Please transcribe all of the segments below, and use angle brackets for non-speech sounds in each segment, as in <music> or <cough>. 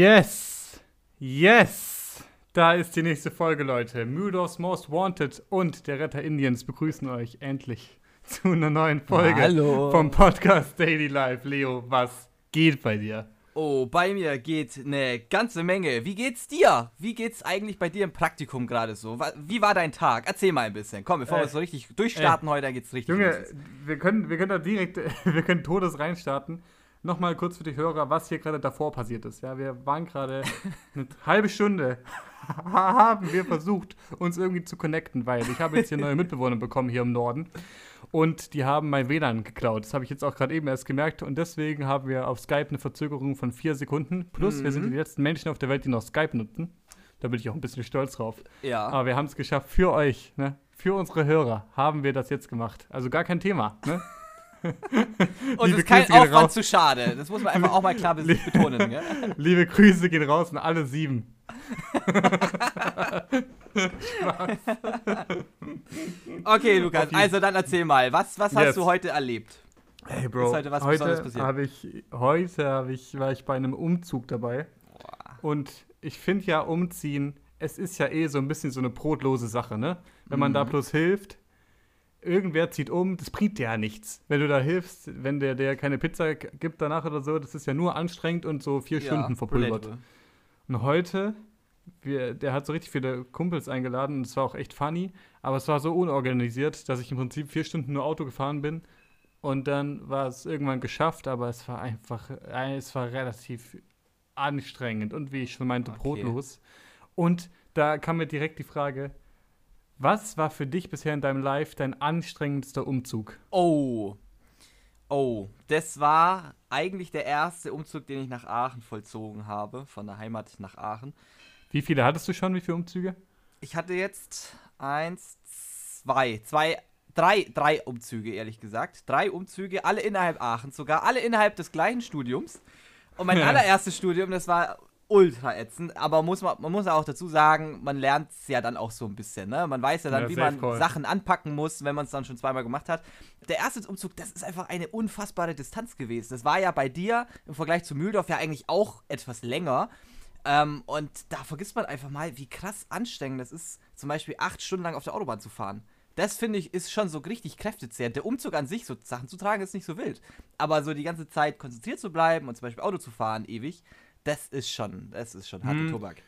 Yes! Yes! Da ist die nächste Folge, Leute. Mythos Most Wanted und der Retter Indiens begrüßen euch endlich <laughs> zu einer neuen Folge Hallo. vom Podcast Daily Life. Leo, was geht bei dir? Oh, bei mir geht eine ganze Menge. Wie geht's dir? Wie geht's eigentlich bei dir im Praktikum gerade so? Wie war dein Tag? Erzähl mal ein bisschen. Komm, bevor Äh, wir so richtig durchstarten heute, dann geht's richtig Junge, los. wir können, wir können da direkt, <laughs> wir können Todes reinstarten. Nochmal kurz für die Hörer, was hier gerade davor passiert ist. Ja, wir waren gerade eine <laughs> halbe Stunde, <laughs> haben wir versucht, uns irgendwie zu connecten, weil ich habe jetzt hier neue Mitbewohner bekommen hier im Norden. Und die haben mein WLAN geklaut. Das habe ich jetzt auch gerade eben erst gemerkt. Und deswegen haben wir auf Skype eine Verzögerung von vier Sekunden. Plus, wir sind Mhm. die letzten Menschen auf der Welt, die noch Skype nutzen. Da bin ich auch ein bisschen stolz drauf. Ja. Aber wir haben es geschafft für euch, ne? Für unsere Hörer haben wir das jetzt gemacht. Also gar kein Thema, ne? <laughs> <laughs> Und es ist kein Grüße Aufwand zu schade. Das muss man einfach auch mal klar be- betonen. Gell? <laughs> Liebe Grüße gehen raus an alle sieben. <laughs> Okay, Lukas, also dann erzähl mal. Was, was Yes. hast du heute erlebt? Hey Bro, Ist heute was Besonderes passiert? habe ich heute habe ich war ich bei einem Umzug dabei und ich finde ja umziehen, es ist ja eh so ein bisschen so eine brotlose Sache, ne? Wenn man da Mhm. bloß hilft, irgendwer zieht um, das bringt dir ja nichts. Wenn du da hilfst, wenn der der keine Pizza gibt danach oder so, das ist ja nur anstrengend und so vier Stunden verpulvert. relatable. Und heute, wir, der hat so richtig viele Kumpels eingeladen und es war auch echt funny, aber es war so unorganisiert, dass ich im Prinzip vier Stunden nur Auto gefahren bin und dann war es irgendwann geschafft, aber es war einfach, äh, es war relativ anstrengend und wie ich schon meinte, Okay. brotlos. Und da kam mir direkt die Frage, was war für dich bisher in deinem Life dein anstrengendster Umzug? Oh. Oh, das war eigentlich der erste Umzug, den ich nach Aachen vollzogen habe, von der Heimat nach Aachen. Wie viele hattest du schon? Wie viele Umzüge? Ich hatte jetzt eins, zwei, zwei, drei, drei Umzüge, ehrlich gesagt. Drei Umzüge, alle innerhalb Aachens, sogar alle innerhalb des gleichen Studiums. Und mein <laughs> allererstes Studium, das war ultra ätzend, aber muss man, man muss auch dazu sagen, man lernt es ja dann auch so ein bisschen, ne? Man weiß ja dann, Ja, wie man call. Sachen anpacken muss, wenn man es dann schon zweimal gemacht hat. Der erste Umzug, das ist einfach eine unfassbare Distanz gewesen. Das war ja bei dir im Vergleich zu Mühldorf ja eigentlich auch etwas länger. Ähm, und da vergisst man einfach mal, wie krass anstrengend das ist, zum Beispiel acht Stunden lang auf der Autobahn zu fahren. Das finde ich ist schon so richtig kräftezehrend. Der Umzug an sich, so Sachen zu tragen, ist nicht so wild. Aber so die ganze Zeit konzentriert zu bleiben und zum Beispiel Auto zu fahren, ewig, das ist schon, das ist schon harte Hm. Tobak.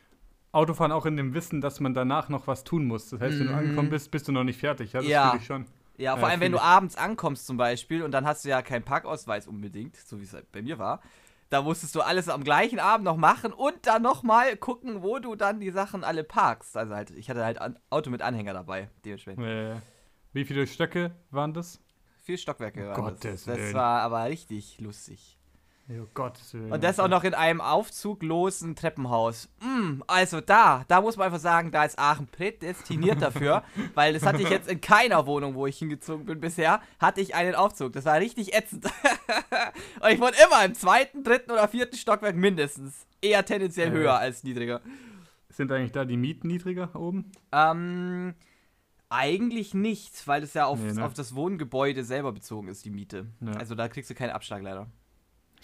Autofahren auch in dem Wissen, dass man danach noch was tun muss. Das heißt, wenn du Mhm. angekommen bist, bist du noch nicht fertig. Ja, das Ja. ich schon. Ja, vor Ja, allem, wenn du abends ankommst zum Beispiel und dann hast du ja keinen Parkausweis unbedingt, so wie es halt bei mir war. Da musstest du alles am gleichen Abend noch machen und dann nochmal gucken, wo du dann die Sachen alle parkst. Also halt, ich hatte halt ein Auto mit Anhänger dabei, dementsprechend. Äh, wie viele Stöcke waren das? Vier Stockwerke Um waren Gottes das. Das Willen. war aber richtig lustig. Oh Gottes Willen. Und das auch noch in einem aufzuglosen Treppenhaus. Mm, also da, da muss man einfach sagen, da ist Aachen prädestiniert dafür, <laughs> weil das hatte ich jetzt in keiner Wohnung, wo ich hingezogen bin bisher, hatte ich einen Aufzug. Das war richtig ätzend. <laughs> Und ich wohne immer im zweiten, dritten oder vierten Stockwerk mindestens. Eher tendenziell Äh. höher als niedriger. Sind eigentlich da die Mieten niedriger oben? Ähm, eigentlich nicht, weil es ja auf, Nee, ne? auf das Wohngebäude selber bezogen ist, die Miete. Ja. Also da kriegst du keinen Abschlag leider.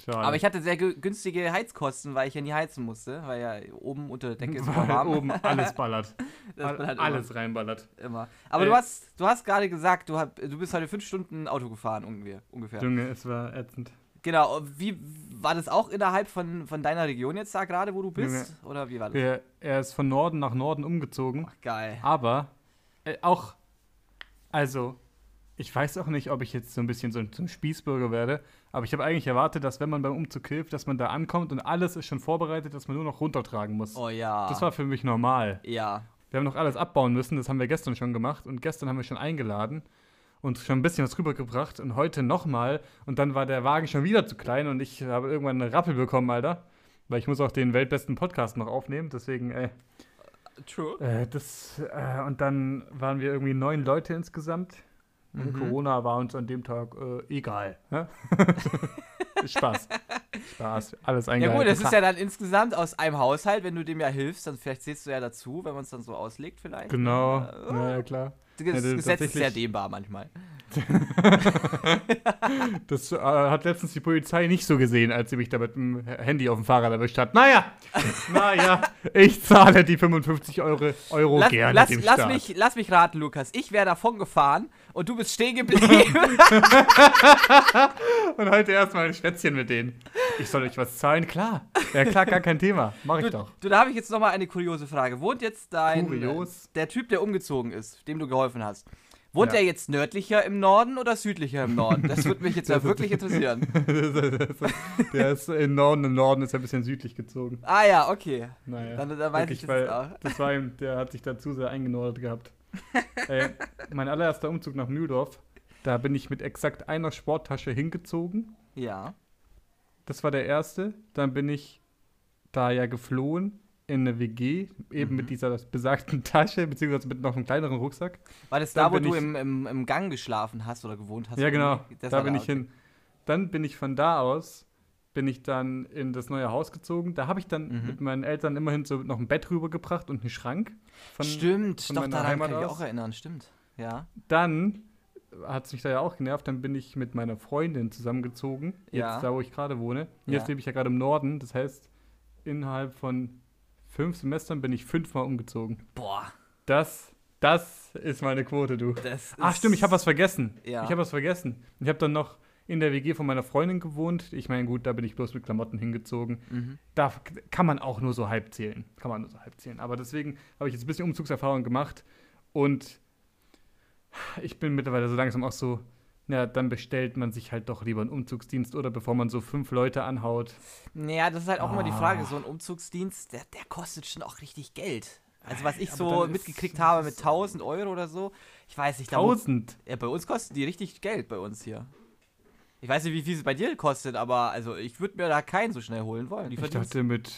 Schade. Aber ich hatte sehr gü- günstige Heizkosten, weil ich ja nie heizen musste, weil ja oben unter der Decke ist Weil warm. oben <laughs> alles ballert. Halt alles reinballert. Immer. immer. Aber Äh. du hast, du hast gerade gesagt, du, hab, du bist heute fünf Stunden Auto gefahren ungefähr. ungefähr. Junge, es war ätzend. Genau. Wie war das auch innerhalb von, von deiner Region jetzt da gerade, wo du bist? Oder wie war das? Er, er ist von Norden nach Norden umgezogen. Geil. Aber äh, auch, also, ich weiß auch nicht, ob ich jetzt so ein bisschen so so ein Spießbürger werde, aber ich habe eigentlich erwartet, dass wenn man beim Umzug hilft, dass man da ankommt und alles ist schon vorbereitet, dass man nur noch runtertragen muss. Oh ja. Das war für mich normal. ja. Wir haben noch alles abbauen müssen, das haben wir gestern schon gemacht und gestern haben wir schon eingeladen und schon ein bisschen was rübergebracht und heute nochmal und dann war der Wagen schon wieder zu klein und ich habe irgendwann eine Rappel bekommen, Alter. Weil ich muss auch den weltbesten Podcast noch aufnehmen, deswegen, ey, True. äh, das, äh, und dann waren wir irgendwie neun Leute insgesamt. Und Mhm. Corona war uns an dem Tag äh, egal. Ne? <laughs> Spaß. Spaß. Alles Ja eingehalten. gut, das ist ja dann insgesamt aus einem Haushalt, wenn du dem ja hilfst, dann vielleicht zählst du ja dazu, wenn man es dann so auslegt vielleicht. Genau. Äh, Ja, ja, klar. Das Ja, Gesetz ist sehr dehnbar manchmal. <laughs> das äh, hat letztens die Polizei nicht so gesehen, als sie mich da mit dem Handy auf dem Fahrrad erwischt hat. Naja, <laughs> naja, ich zahle die 55 Euro, Euro Lass, gerne lass, dem lass, Staat. mich, lass mich raten, Lukas. Ich wäre davon gefahren und du bist stehen <laughs> geblieben. Und heute erstmal ein Schwätzchen mit denen. Ich soll euch was zahlen? Klar. Ja, klar, gar kein Thema. Mach ich du, doch. du, da habe ich jetzt nochmal eine kuriose Frage. Wohnt jetzt dein. Kurios? Der Typ, der umgezogen ist, dem du geholfen hast. Wohnt Ja. er jetzt nördlicher im Norden oder südlicher im Norden? Das würde mich jetzt <laughs> ja wirklich interessieren. <laughs> Der ist im Norden, im Norden ist er ein bisschen südlich gezogen. Ah ja, okay. Naja, Dann, dann weiß wirklich, ich das auch. das war ihm, der hat sich da zu sehr eingenordet gehabt. <laughs> Ey, mein allererster Umzug nach Mühldorf, da bin ich mit exakt einer Sporttasche hingezogen. Ja. Das war der erste. Dann bin ich da ja geflohen in eine WG, eben Mhm. mit dieser besagten Tasche, beziehungsweise mit noch einem kleineren Rucksack. War das Dann da, wo du ich- im, im, im Gang geschlafen hast oder gewohnt hast? ja, genau. Da bin da, ich hin. Dann bin ich von da aus, bin ich dann in das neue Haus gezogen. Da habe ich dann Mhm. mit meinen Eltern immerhin so noch ein Bett rübergebracht und einen Schrank. Von, Stimmt, von doch, daran Heimat kann ich aus. auch erinnern, stimmt. Ja. Dann hat es mich da ja auch genervt. Dann bin ich mit meiner Freundin zusammengezogen. Jetzt Ja. da, wo ich gerade wohne. Jetzt Ja. lebe ich ja gerade im Norden. Das heißt, innerhalb von fünf Semestern bin ich fünfmal umgezogen. Boah, Das, das ist meine Quote, du. Ach stimmt, ich habe was vergessen. Ja. Ich habe was vergessen. Ich habe dann noch in der WG von meiner Freundin gewohnt. Ich meine, gut, da bin ich bloß mit Klamotten hingezogen. Mhm. Da kann man auch nur so halb zählen. Kann man nur so halb zählen. Aber deswegen habe ich jetzt ein bisschen Umzugserfahrung gemacht. Und ich bin mittlerweile so langsam auch so, ja, dann bestellt man sich halt doch lieber einen Umzugsdienst oder bevor man so fünf Leute anhaut. Naja, das ist halt auch immer die Ah. Frage, so ein Umzugsdienst, der, der kostet schon auch richtig Geld. Also was ich Aber so mitgekriegt habe mit 1000 Euro oder so, ich weiß nicht, da wo- Tausend. ja, bei uns kosten die richtig Geld bei uns hier. Ich weiß nicht, wie viel es bei dir kostet, aber also ich würde mir da keinen so schnell holen wollen. Die Ich dachte, mit,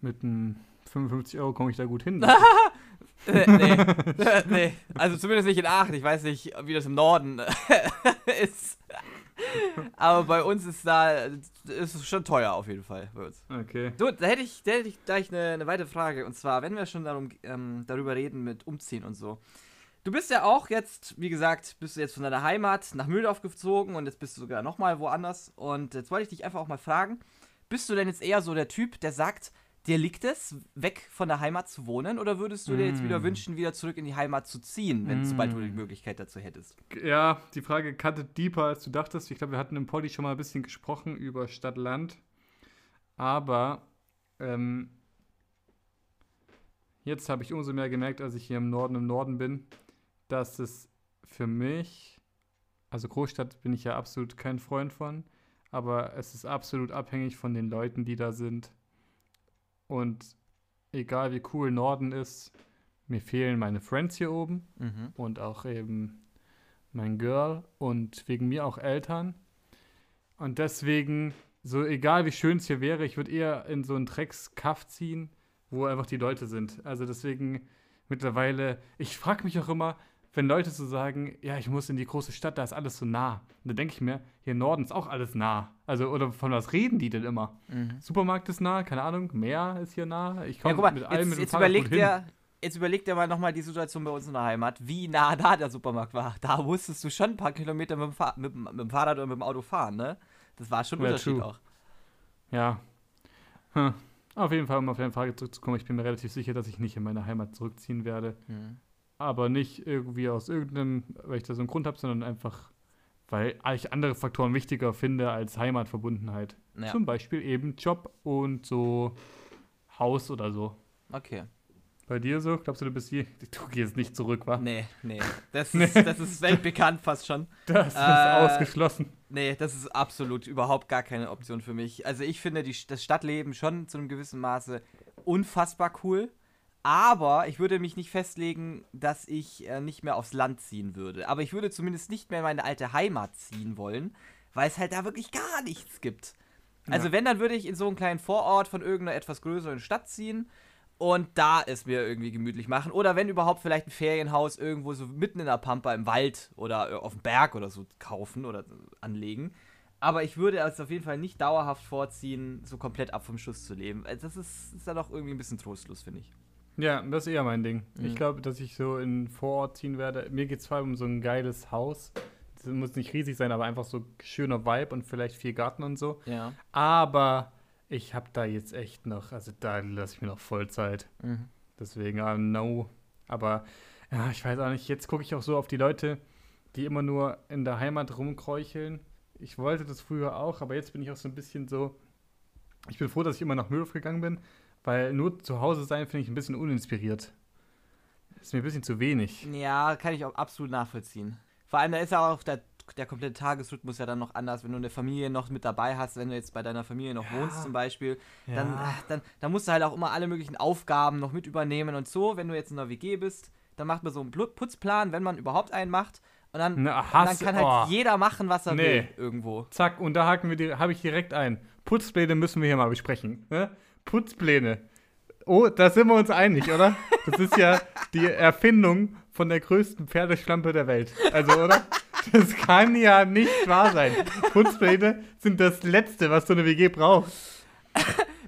mit einem 55 Euro komme ich da gut hin. <laughs> Äh, nee. <laughs> Äh, nee. Also zumindest nicht in Aachen. Ich weiß nicht, wie das im Norden <laughs> ist. Aber bei uns ist da ist es schon teuer auf jeden Fall bei uns. Okay. So, da hätte ich, da hätte ich gleich eine, eine weitere Frage. Und zwar, wenn wir schon darum, ähm, darüber reden mit Umziehen und so. Du bist ja auch jetzt, wie gesagt, bist du jetzt von deiner Heimat nach Mühldorf gezogen und jetzt bist du sogar nochmal woanders. Und jetzt wollte ich dich einfach auch mal fragen, bist du denn jetzt eher so der Typ, der sagt, dir liegt es, weg von der Heimat zu wohnen? Oder würdest du dir jetzt wieder Mm. wünschen, wieder zurück in die Heimat zu ziehen, wenn Mm. sobald du die Möglichkeit dazu hättest? Ja, die Frage cuttet deeper, als du dachtest. Ich glaube, wir hatten im Poddy schon mal ein bisschen gesprochen über Stadt-Land. Aber ähm, jetzt habe ich umso mehr gemerkt, als ich hier im Norden im Norden bin, dass es für mich, also Großstadt bin ich ja absolut kein Freund von, aber es ist absolut abhängig von den Leuten, die da sind. Und egal wie cool Norden ist, mir fehlen meine Friends hier oben Mhm. und auch eben mein Girl und wegen mir auch Eltern. Und deswegen, so egal wie schön es hier wäre, ich würde eher in so einen Dreckskaff ziehen, wo einfach die Leute sind. Also deswegen mittlerweile, ich frage mich auch immer, wenn Leute so sagen, ja, ich muss in die große Stadt, da ist alles so nah. Und dann denke ich mir, hier im Norden ist auch alles nah. Also, oder von was reden die denn immer? Mhm. Supermarkt ist nah, keine Ahnung, Meer ist hier nah. Ich Ja, komme guck mal, mit allem jetzt, mit dem jetzt, Fahrrad gut hin. der, jetzt überlegt er mal nochmal die Situation bei uns in der Heimat, wie nah da der Supermarkt war. Da musstest du schon ein paar Kilometer mit dem, Fahr mit, mit dem Fahrrad oder mit dem Auto fahren, ne? Das war schon ein Ja, Unterschied true. auch. Ja. Hm. Auf jeden Fall, um auf deine Frage zurückzukommen, ich bin mir relativ sicher, dass ich nicht in meine Heimat zurückziehen werde. Mhm. Aber nicht irgendwie aus irgendeinem, weil ich da so einen Grund habe, sondern einfach, weil ich andere Faktoren wichtiger finde als Heimatverbundenheit. Ja, Zum Beispiel eben Job und so Haus oder so. okay. Bei dir so? Glaubst du, du bist hier? <laughs> Du gehst nicht zurück, wa? Nee, nee. <laughs> Das Nee. ist, das ist weltbekannt fast schon. Das ist Äh, ausgeschlossen. Nee, das ist absolut überhaupt gar keine Option für mich. Also ich finde die, das Stadtleben schon zu einem gewissen Maße unfassbar cool. Aber ich würde mich nicht festlegen, dass ich äh, nicht mehr aufs Land ziehen würde. Aber ich würde zumindest nicht mehr in meine alte Heimat ziehen wollen, weil es halt da wirklich gar nichts gibt. Also Ja. wenn, dann würde ich in so einen kleinen Vorort von irgendeiner etwas größeren Stadt ziehen und da es mir irgendwie gemütlich machen. Oder wenn überhaupt vielleicht ein Ferienhaus irgendwo so mitten in der Pampa im Wald oder äh, auf dem Berg oder so kaufen oder anlegen. Aber ich würde es auf jeden Fall nicht dauerhaft vorziehen, so komplett ab vom Schuss zu leben. Also Das ist, ist dann doch irgendwie ein bisschen trostlos, finde ich. Ja, das ist eher mein Ding. Mhm. Ich glaube, dass ich so in Vorort ziehen werde. Mir geht es vor allem um so ein geiles Haus. es muss nicht riesig sein, aber einfach so schöner Vibe und vielleicht viel Garten und so. Ja. Aber ich habe da jetzt echt noch, also da lasse ich mir noch voll Zeit. Mhm. Deswegen, ah, no. Aber ja, ich weiß auch nicht, jetzt gucke ich auch so auf die Leute, die immer nur in der Heimat rumkräucheln. Ich wollte das früher auch, aber jetzt bin ich auch so ein bisschen so. Ich bin froh, dass ich immer nach Mühldorf gegangen bin, weil nur zu Hause sein finde ich ein bisschen uninspiriert. Ist mir ein bisschen zu wenig. Ja, kann ich auch absolut nachvollziehen. Vor allem, da ist ja auch der, der komplette Tagesrhythmus ja dann noch anders, wenn du eine Familie noch mit dabei hast, wenn du jetzt bei deiner Familie noch Ja. wohnst zum Beispiel, dann, Ja. ach, dann, dann musst du halt auch immer alle möglichen Aufgaben noch mit übernehmen und so, wenn du jetzt in einer WG bist, dann macht man so einen Putzplan, wenn man überhaupt einen macht und dann, Na, und dann kann halt oh. jeder machen, was er Nee. will irgendwo. Zack, und da haken wir die, habe ich direkt ein. Putzpläne müssen wir hier mal besprechen. Ne? Putzpläne. Oh, da sind wir uns einig, oder? Das ist ja die Erfindung von der größten Pferdeschlampe der Welt. Also, oder? Das kann ja nicht wahr sein. Putzpläne sind das Letzte, was so eine WG braucht.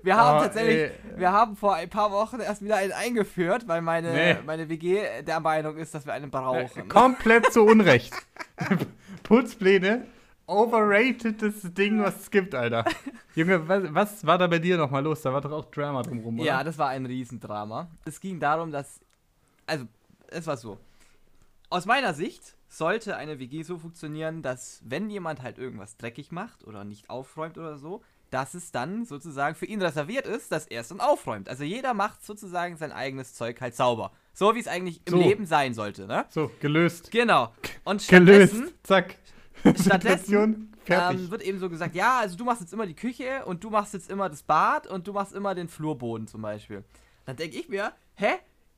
Wir haben Oh, tatsächlich, ey. wir haben vor ein paar Wochen erst wieder einen eingeführt, weil meine, Nee. meine WG der Meinung ist, dass wir einen brauchen. Komplett zu Unrecht. <laughs> Putzpläne, overratedes Ding, was es gibt, Alter. <laughs> Junge, was, was war da bei dir nochmal los? Da war doch auch Drama drumrum, oder? Ja, das war ein Riesendrama. Es ging darum, dass. Also, es war so. Aus meiner Sicht sollte eine WG so funktionieren, dass, wenn jemand halt irgendwas dreckig macht oder nicht aufräumt oder so, dass es dann sozusagen für ihn reserviert ist, dass er es dann aufräumt. Also jeder macht sozusagen sein eigenes Zeug halt sauber. So wie es eigentlich im So. Leben sein sollte, ne? So, gelöst. Genau. Und Gelöst. Zack. <laughs> Stattdessen ähm, wird eben so gesagt, ja, also du machst jetzt immer die Küche und du machst jetzt immer das Bad und du machst immer den Flurboden zum Beispiel. Dann denke ich mir, hä?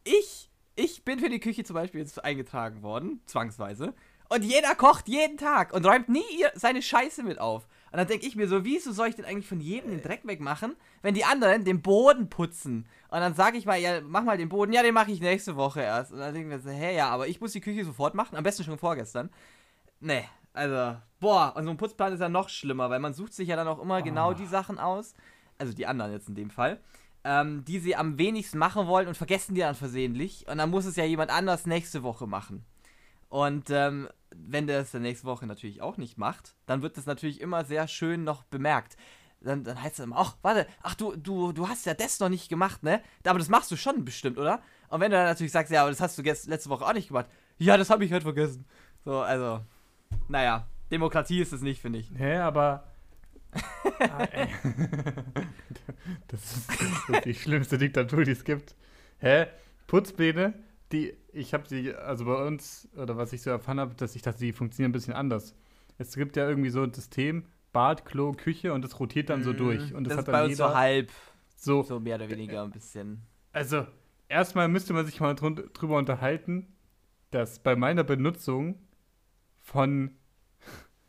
Ich, ich bin für die Küche zum Beispiel jetzt eingetragen worden, zwangsweise. Und jeder kocht jeden Tag und räumt nie seine Scheiße mit auf. Und dann denke ich mir so, wieso soll ich denn eigentlich von jedem den Dreck wegmachen, wenn die anderen den Boden putzen? Und dann sage ich mal, ja, mach mal den Boden, ja, den mache ich nächste Woche erst. Und dann denke ich mir so, hä, ja, aber ich muss die Küche sofort machen, am besten schon vorgestern. Nee, also, boah, und so ein Putzplan ist ja noch schlimmer, weil man sucht sich ja dann auch immer genau Oh. die Sachen aus, also die anderen jetzt in dem Fall, ähm, die sie am wenigsten machen wollen und vergessen die dann versehentlich. Und dann muss es ja jemand anders nächste Woche machen. Und ähm, wenn der es dann nächste Woche natürlich auch nicht macht, dann wird das natürlich immer sehr schön noch bemerkt. Dann, dann heißt es immer, ach, warte, ach, du, du, du hast ja das noch nicht gemacht, ne? Aber das machst du schon bestimmt, oder? Und wenn du dann natürlich sagst, ja, aber das hast du letzte Woche auch nicht gemacht, ja, das habe ich halt vergessen. So, also, naja, Demokratie ist es nicht, finde ich. Hä, aber. <laughs> ah, <laughs> das, ist, das ist die schlimmste Diktatur, die es gibt. Hä? Putzpläne, die, ich habe sie, also bei uns, oder was ich so erfahren habe, dass ich dachte, die funktionieren ein bisschen anders. Es gibt ja irgendwie so ein System, Bad, Klo, Küche und das rotiert dann so Mhm. durch. Und das, das hat ist dann bei uns jeder so halb, so, so mehr oder weniger ein bisschen. Also, erstmal müsste man sich mal drüber unterhalten, dass bei meiner Benutzung von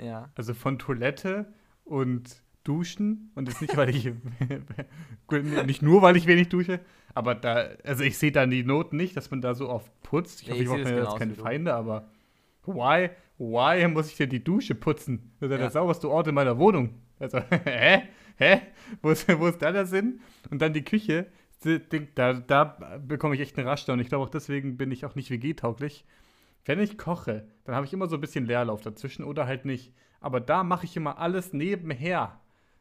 Ja. Also von Toilette und Duschen und das nicht, weil ich <laughs> nicht nur, weil ich wenig dusche, aber da, also ich sehe dann die Noten nicht, dass man da so oft putzt. Ich hoffe, ich mache mir jetzt keine. Feinde, aber why, why muss ich denn die Dusche putzen? Das ist ja der sauberste Ort in meiner Wohnung. Also, <laughs> hä? Hä? Wo ist, wo ist da der Sinn? Und dann die Küche, da, da bekomme ich echt einen Raster und ich glaube auch deswegen bin ich auch nicht WG-tauglich. Wenn ich koche, dann habe ich immer so ein bisschen Leerlauf dazwischen oder halt nicht. Aber da mache ich immer alles nebenher.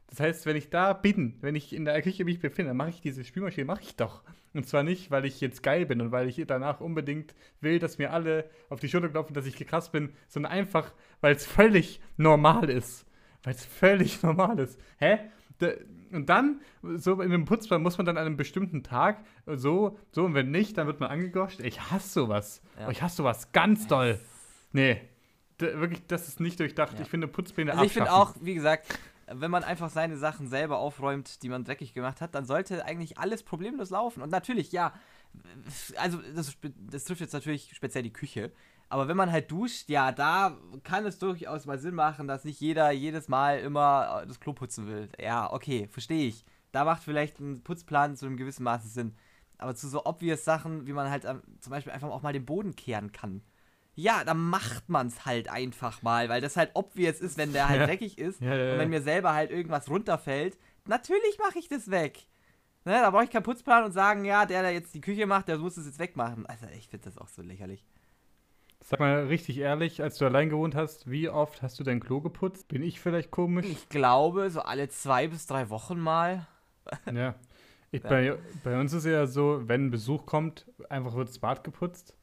Das heißt, wenn ich da bin, wenn ich in der Küche mich befinde, dann mache ich diese Spülmaschine, mache ich doch. Und zwar nicht, weil ich jetzt geil bin und weil ich danach unbedingt will, dass mir alle auf die Schulter klopfen, dass ich gekrass bin, sondern einfach, weil es völlig normal ist. Weil es völlig <laughs> normal ist. Hä? Und dann, so in einem Putzplan muss man dann an einem bestimmten Tag so, so und wenn nicht, dann wird man angegoscht. Ich hasse sowas. Ja. Ich hasse sowas ganz doll. Nee. Wirklich, das ist nicht durchdacht. Ja. Ich finde Putzpläne Also ich finde auch, wie gesagt, wenn man einfach seine Sachen selber aufräumt, die man dreckig gemacht hat, dann sollte eigentlich alles problemlos laufen. Und natürlich, ja, also das, das trifft jetzt natürlich speziell die Küche. Aber wenn man halt duscht, ja, da kann es durchaus mal Sinn machen, dass nicht jeder jedes Mal immer äh, das Klo putzen will. Ja, okay, verstehe ich. Da macht vielleicht ein Putzplan zu einem gewissen Maße Sinn. Aber zu so obvious Sachen, wie man halt ähm, zum Beispiel einfach auch mal den Boden kehren kann. Ja, dann macht man es halt einfach mal, weil das halt obvious ist, wenn der halt <laughs> Ja. dreckig ist. Ja, ja, Und wenn mir selber halt irgendwas runterfällt, natürlich mache ich das weg. Ne, da brauche ich keinen Putzplan und sagen, ja, der, der jetzt die Küche macht, der muss es jetzt wegmachen. Also ich finde das auch so lächerlich. Sag mal richtig ehrlich, als du allein gewohnt hast, wie oft hast du dein Klo geputzt? Bin ich vielleicht komisch? Ich glaube, so alle zwei bis drei Wochen mal. <laughs> Ja. Ich, bei, bei uns ist ja so, wenn Besuch kommt, einfach wird das Bad geputzt.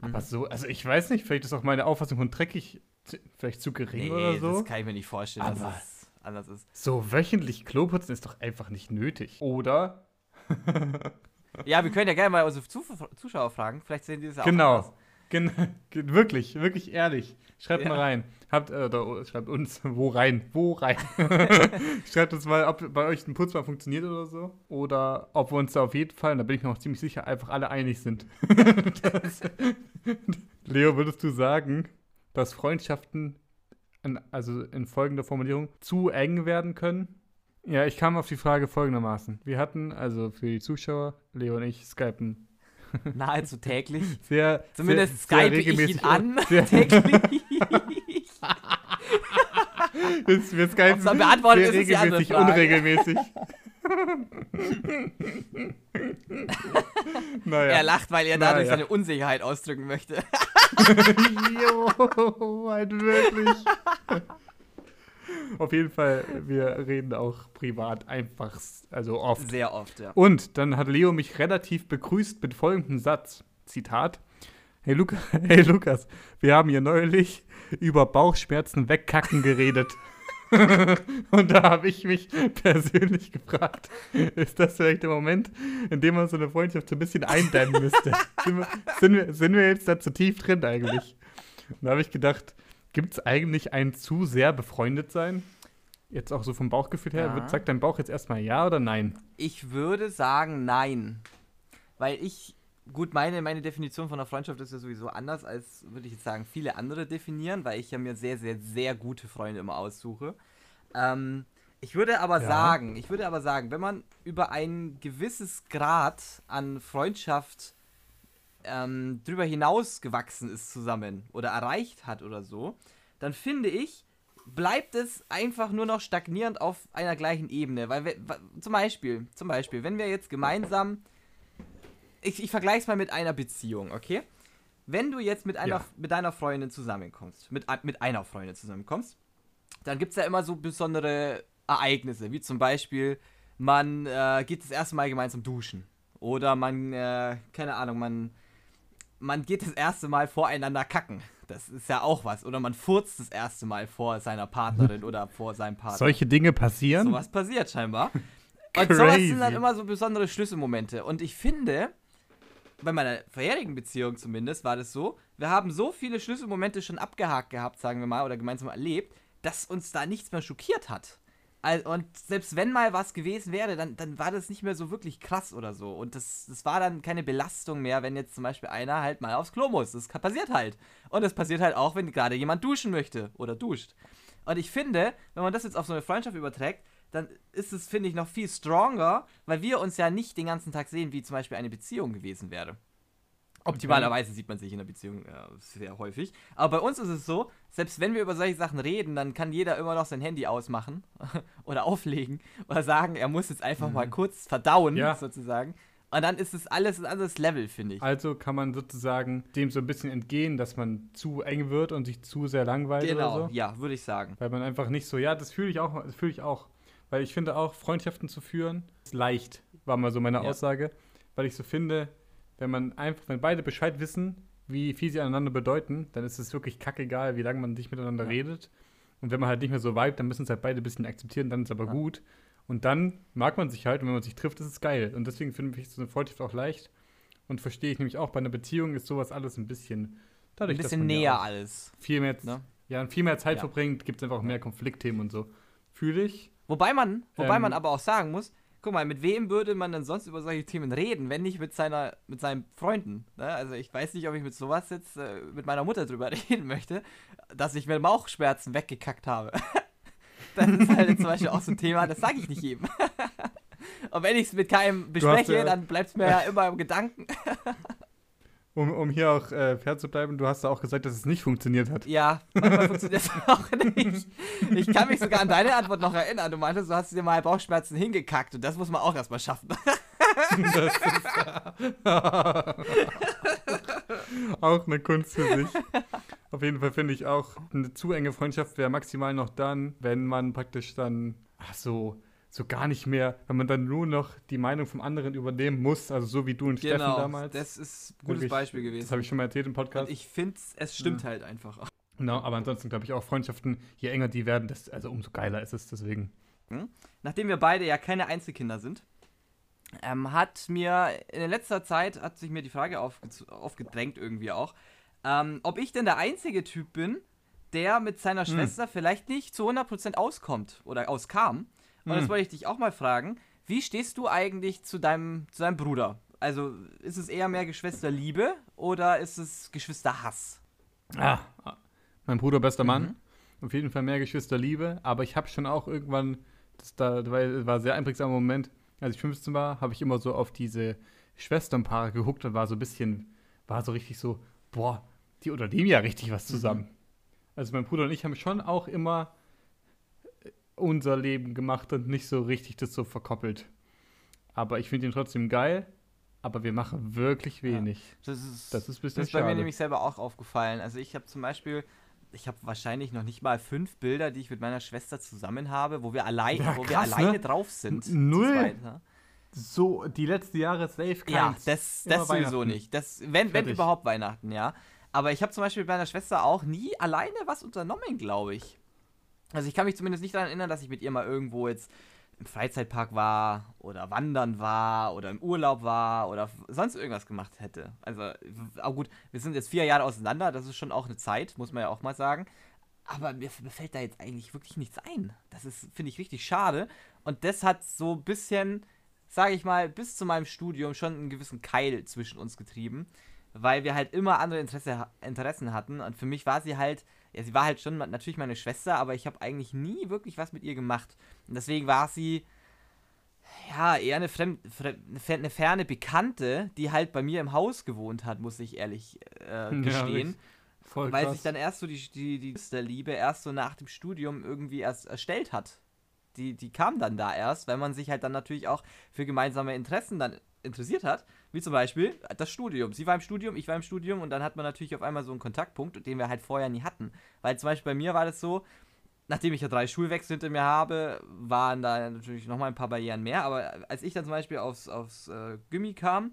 Aber Mhm. so, also ich weiß nicht, vielleicht ist auch meine Auffassung von dreckig zu- vielleicht zu gering oder so. das kann ich mir nicht vorstellen, Aber- dass es anders ist. So wöchentlich Klo putzen ist doch einfach nicht nötig. Oder? <laughs> Ja, wir können ja gerne mal unsere Zu Zuschauer fragen. Vielleicht sehen die das ja auch Genau. anders. <laughs> Gen wirklich, wirklich ehrlich. Schreibt Ja. mal rein. Habt, äh, oder, schreibt uns, <laughs> wo rein? Wo rein? <laughs> schreibt uns mal, ob bei euch ein Putz mal funktioniert oder so. Oder ob wir uns da auf jeden Fall, und da bin ich mir auch ziemlich sicher, einfach alle einig sind. das, Leo, würdest du sagen, dass Freundschaften, an, also in folgender Formulierung, zu eng werden können? Ja, ich kam auf die Frage folgendermaßen. Wir hatten, also für die Zuschauer, Leo und ich, Skypen Nahezu täglich. <laughs> sehr, Zumindest sehr, sehr skype ich ihn regelmäßig an. Sehr, <laughs> <laughs> täglich. Das, wir skypen Ob's dann beantwortet sehr ist, regelmäßig, unregelmäßig. naja. Er lacht, weil er dadurch Naja. seine Unsicherheit ausdrücken möchte. jo, halt wirklich. Auf jeden Fall, wir reden auch privat einfach, also oft. Sehr oft, ja. Und dann hat Leo mich relativ begrüßt mit folgendem Satz. Zitat. Hey, Luca, <laughs> hey Lukas, wir haben hier neulich über Bauchschmerzen wegkacken geredet. <laughs> Und da habe ich mich persönlich gefragt, ist das vielleicht der Moment, in dem man so eine Freundschaft so ein bisschen eindämmen müsste? <laughs> sind, wir, sind, wir, sind wir jetzt da zu tief drin eigentlich? Und da habe ich gedacht, gibt es eigentlich ein zu sehr befreundet sein? Jetzt auch so vom Bauchgefühl her, Ja. sagt dein Bauch jetzt erstmal ja oder nein? Ich würde sagen, nein. Weil ich, gut, meine, meine Definition von einer Freundschaft ist ja sowieso anders, als würde ich jetzt sagen, viele andere definieren, weil ich ja mir sehr, sehr, sehr gute Freunde immer aussuche. Ähm, ich würde aber Ja. sagen, ich würde aber sagen, wenn man über ein gewisses Grad an Freundschaft ähm, drüber hinaus gewachsen ist zusammen oder erreicht hat oder so, dann finde ich, bleibt es einfach nur noch stagnierend auf einer gleichen Ebene. Weil, wir, zum Beispiel, zum Beispiel, wenn wir jetzt gemeinsam, ich, ich vergleiche es mal mit einer Beziehung, okay? Wenn du jetzt mit, einer, Ja. mit deiner Freundin zusammenkommst, mit, mit einer Freundin zusammenkommst, dann gibt es ja immer so besondere Ereignisse, wie zum Beispiel, man äh, geht das erste Mal gemeinsam duschen. Oder man, äh, keine Ahnung, man, man geht das erste Mal voreinander kacken. Das ist ja auch was. Oder man furzt das erste Mal vor seiner Partnerin oder vor seinem Partner. Solche Dinge passieren? Sowas passiert scheinbar. <laughs> Und sowas sind dann Crazy. immer so besondere Schlüsselmomente. Und ich finde, bei meiner vorherigen Beziehung zumindest war das so, wir haben so viele Schlüsselmomente schon abgehakt gehabt, sagen wir mal, oder gemeinsam erlebt, dass uns da nichts mehr schockiert hat. Und selbst wenn mal was gewesen wäre, dann, dann war das nicht mehr so wirklich krass oder so. Und das, das war dann keine Belastung mehr, wenn jetzt zum Beispiel einer halt mal aufs Klo muss. Das passiert halt. Und das passiert halt auch, wenn gerade jemand duschen möchte oder duscht. Und ich finde, wenn man das jetzt auf so eine Freundschaft überträgt, dann ist es, finde ich, noch viel stronger, weil wir uns ja nicht den ganzen Tag sehen, wie zum Beispiel eine Beziehung gewesen wäre. Optimalerweise sieht man sich in einer Beziehung äh, sehr häufig. Aber bei uns ist es so, selbst wenn wir über solche Sachen reden, dann kann jeder immer noch sein Handy ausmachen <laughs> oder auflegen oder sagen, er muss jetzt einfach mal kurz verdauen, Mhm. Ja. sozusagen. Und dann ist es alles ein anderes Level, finde ich. Also kann man sozusagen dem so ein bisschen entgehen, dass man zu eng wird und sich zu sehr langweilt Genau, oder so. ja, würde ich sagen. Weil man einfach nicht so, ja, das fühle ich auch, das fühle ich auch. Weil ich finde auch, Freundschaften zu führen, ist leicht, war mal so meine Ja. Aussage. Weil ich so finde, wenn man einfach, wenn beide Bescheid wissen, wie viel sie aneinander bedeuten, dann ist es wirklich kackegal, wie lange man nicht miteinander Ja. redet. Und wenn man halt nicht mehr so vibet, dann müssen es halt beide ein bisschen akzeptieren, dann ist es aber Ja. gut. Und dann mag man sich halt und wenn man sich trifft, ist es geil. Und deswegen finde ich so eine Freundschaft auch leicht. Und verstehe ich nämlich auch, bei einer Beziehung ist sowas alles ein bisschen, Ein dadurch, dass bisschen man ja näher auch alles. viel mehr, Ne? ja, viel mehr Zeit Ja. verbringt, gibt es einfach auch mehr Konfliktthemen und so. Fühle ich. Wobei man, wobei Ähm, man aber auch sagen muss, guck mal, mit wem würde man denn sonst über solche Themen reden, wenn nicht mit seiner, mit seinen Freunden? Ne? Also ich weiß nicht, ob ich mit sowas jetzt äh, mit meiner Mutter drüber <laughs> reden möchte, dass ich mir Bauchschmerzen weggekackt habe. <laughs> das ist halt zum Beispiel auch so ein Thema, das sage ich nicht jedem. <laughs> Und wenn ich es mit keinem hast, bespreche, äh, dann bleibt es mir ja immer im Gedanken. Um, um hier auch äh, fair zu bleiben, du hast ja auch gesagt, dass es nicht funktioniert hat. Ja, manchmal funktioniert das <laughs> auch nicht. Ich kann mich sogar an deine Antwort noch erinnern. Du meintest, du hast dir mal Bauchschmerzen hingekackt und das muss man auch erstmal schaffen. das <laughs> ist auch eine Kunst für sich. Auf jeden Fall finde ich auch, eine zu enge Freundschaft wäre maximal noch dann, wenn man praktisch dann, ach so, so gar nicht mehr, wenn man dann nur noch die Meinung vom anderen übernehmen muss, also so wie du und Steffen Genau, damals. das ist ein gutes Beispiel gewesen. Das habe ich schon mal erzählt im Podcast. Und ich finde, es stimmt halt einfach. Genau, aber ansonsten glaube ich auch Freundschaften, je enger die werden, desto, also umso geiler ist es deswegen. Nachdem wir beide ja keine Einzelkinder sind, ähm, hat mir in letzter Zeit hat sich mir die Frage aufge aufgedrängt irgendwie auch, ähm, ob ich denn der einzige Typ bin, der mit seiner Hm. Schwester vielleicht nicht zu 100% auskommt oder auskam. Und Hm. das wollte ich dich auch mal fragen. Wie stehst du eigentlich zu deinem, zu deinem Bruder? Also ist es eher mehr Geschwisterliebe oder ist es Geschwisterhass? Ah, mein Bruder, bester Mhm. Mann. Auf jeden Fall mehr Geschwisterliebe, aber ich habe schon auch irgendwann, das da das war, das war ein sehr einprägsamer Moment, als ich 15 war, habe ich immer so auf diese Schwesternpaare geguckt und war so ein bisschen, war so richtig so, boah, die unternehmen ja richtig was zusammen. Mhm. Also mein Bruder und ich haben schon auch immer unser Leben gemacht und nicht so richtig das so verkoppelt. Aber ich finde ihn trotzdem geil, aber wir machen wirklich wenig. Das ist, Das ist Das ist bei mir nämlich selber auch aufgefallen. Also ich habe zum Beispiel, ich habe wahrscheinlich noch nicht mal fünf Bilder, die ich mit meiner Schwester zusammen habe, wo wir allein, Ja, wo wir krass, alleine ne? drauf sind. null. zweit, ne? So, die letzten Jahre safe Ja, keins. das, Immer das sowieso nicht. Das, wenn, wenn überhaupt Weihnachten, ja. Aber ich habe zum Beispiel mit meiner Schwester auch nie alleine was unternommen, glaube ich. Also ich kann mich zumindest nicht daran erinnern, dass ich mit ihr mal irgendwo jetzt im Freizeitpark war oder wandern war oder im Urlaub war oder sonst irgendwas gemacht hätte. Also, auch gut, wir sind jetzt vier Jahre auseinander, das ist schon auch eine Zeit, muss man ja auch mal sagen. Aber mir, mir fällt da jetzt eigentlich wirklich nichts ein. Das ist, finde ich, richtig schade. Und das hat so ein bisschen, sage ich mal, bis zu meinem Studium schon einen gewissen Keil zwischen uns getrieben. Weil wir halt immer andere Interesse, Interessen hatten. Und für mich war sie halt, ja, sie war halt schon natürlich meine Schwester, aber ich habe eigentlich nie wirklich was mit ihr gemacht. Und deswegen war sie, ja, eher eine, fremd, eine fer- eine ferne Bekannte, die halt bei mir im Haus gewohnt hat, muss ich ehrlich äh, Ja, gestehen. richtig. Voll Weil krass. sich dann erst so die, die, die Liebe erst so nach dem Studium irgendwie erst erstellt hat. Die, die kam dann da erst, weil man sich halt dann natürlich auch für gemeinsame Interessen dann interessiert hat. Wie zum Beispiel das Studium. Sie war im Studium, ich war im Studium und dann hat man natürlich auf einmal so einen Kontaktpunkt, den wir halt vorher nie hatten. Weil zum Beispiel bei mir war das so, nachdem ich ja drei Schulwechsel hinter mir habe, waren da natürlich nochmal ein paar Barrieren mehr. Aber als ich dann zum Beispiel aufs, aufs äh, Gimmi kam,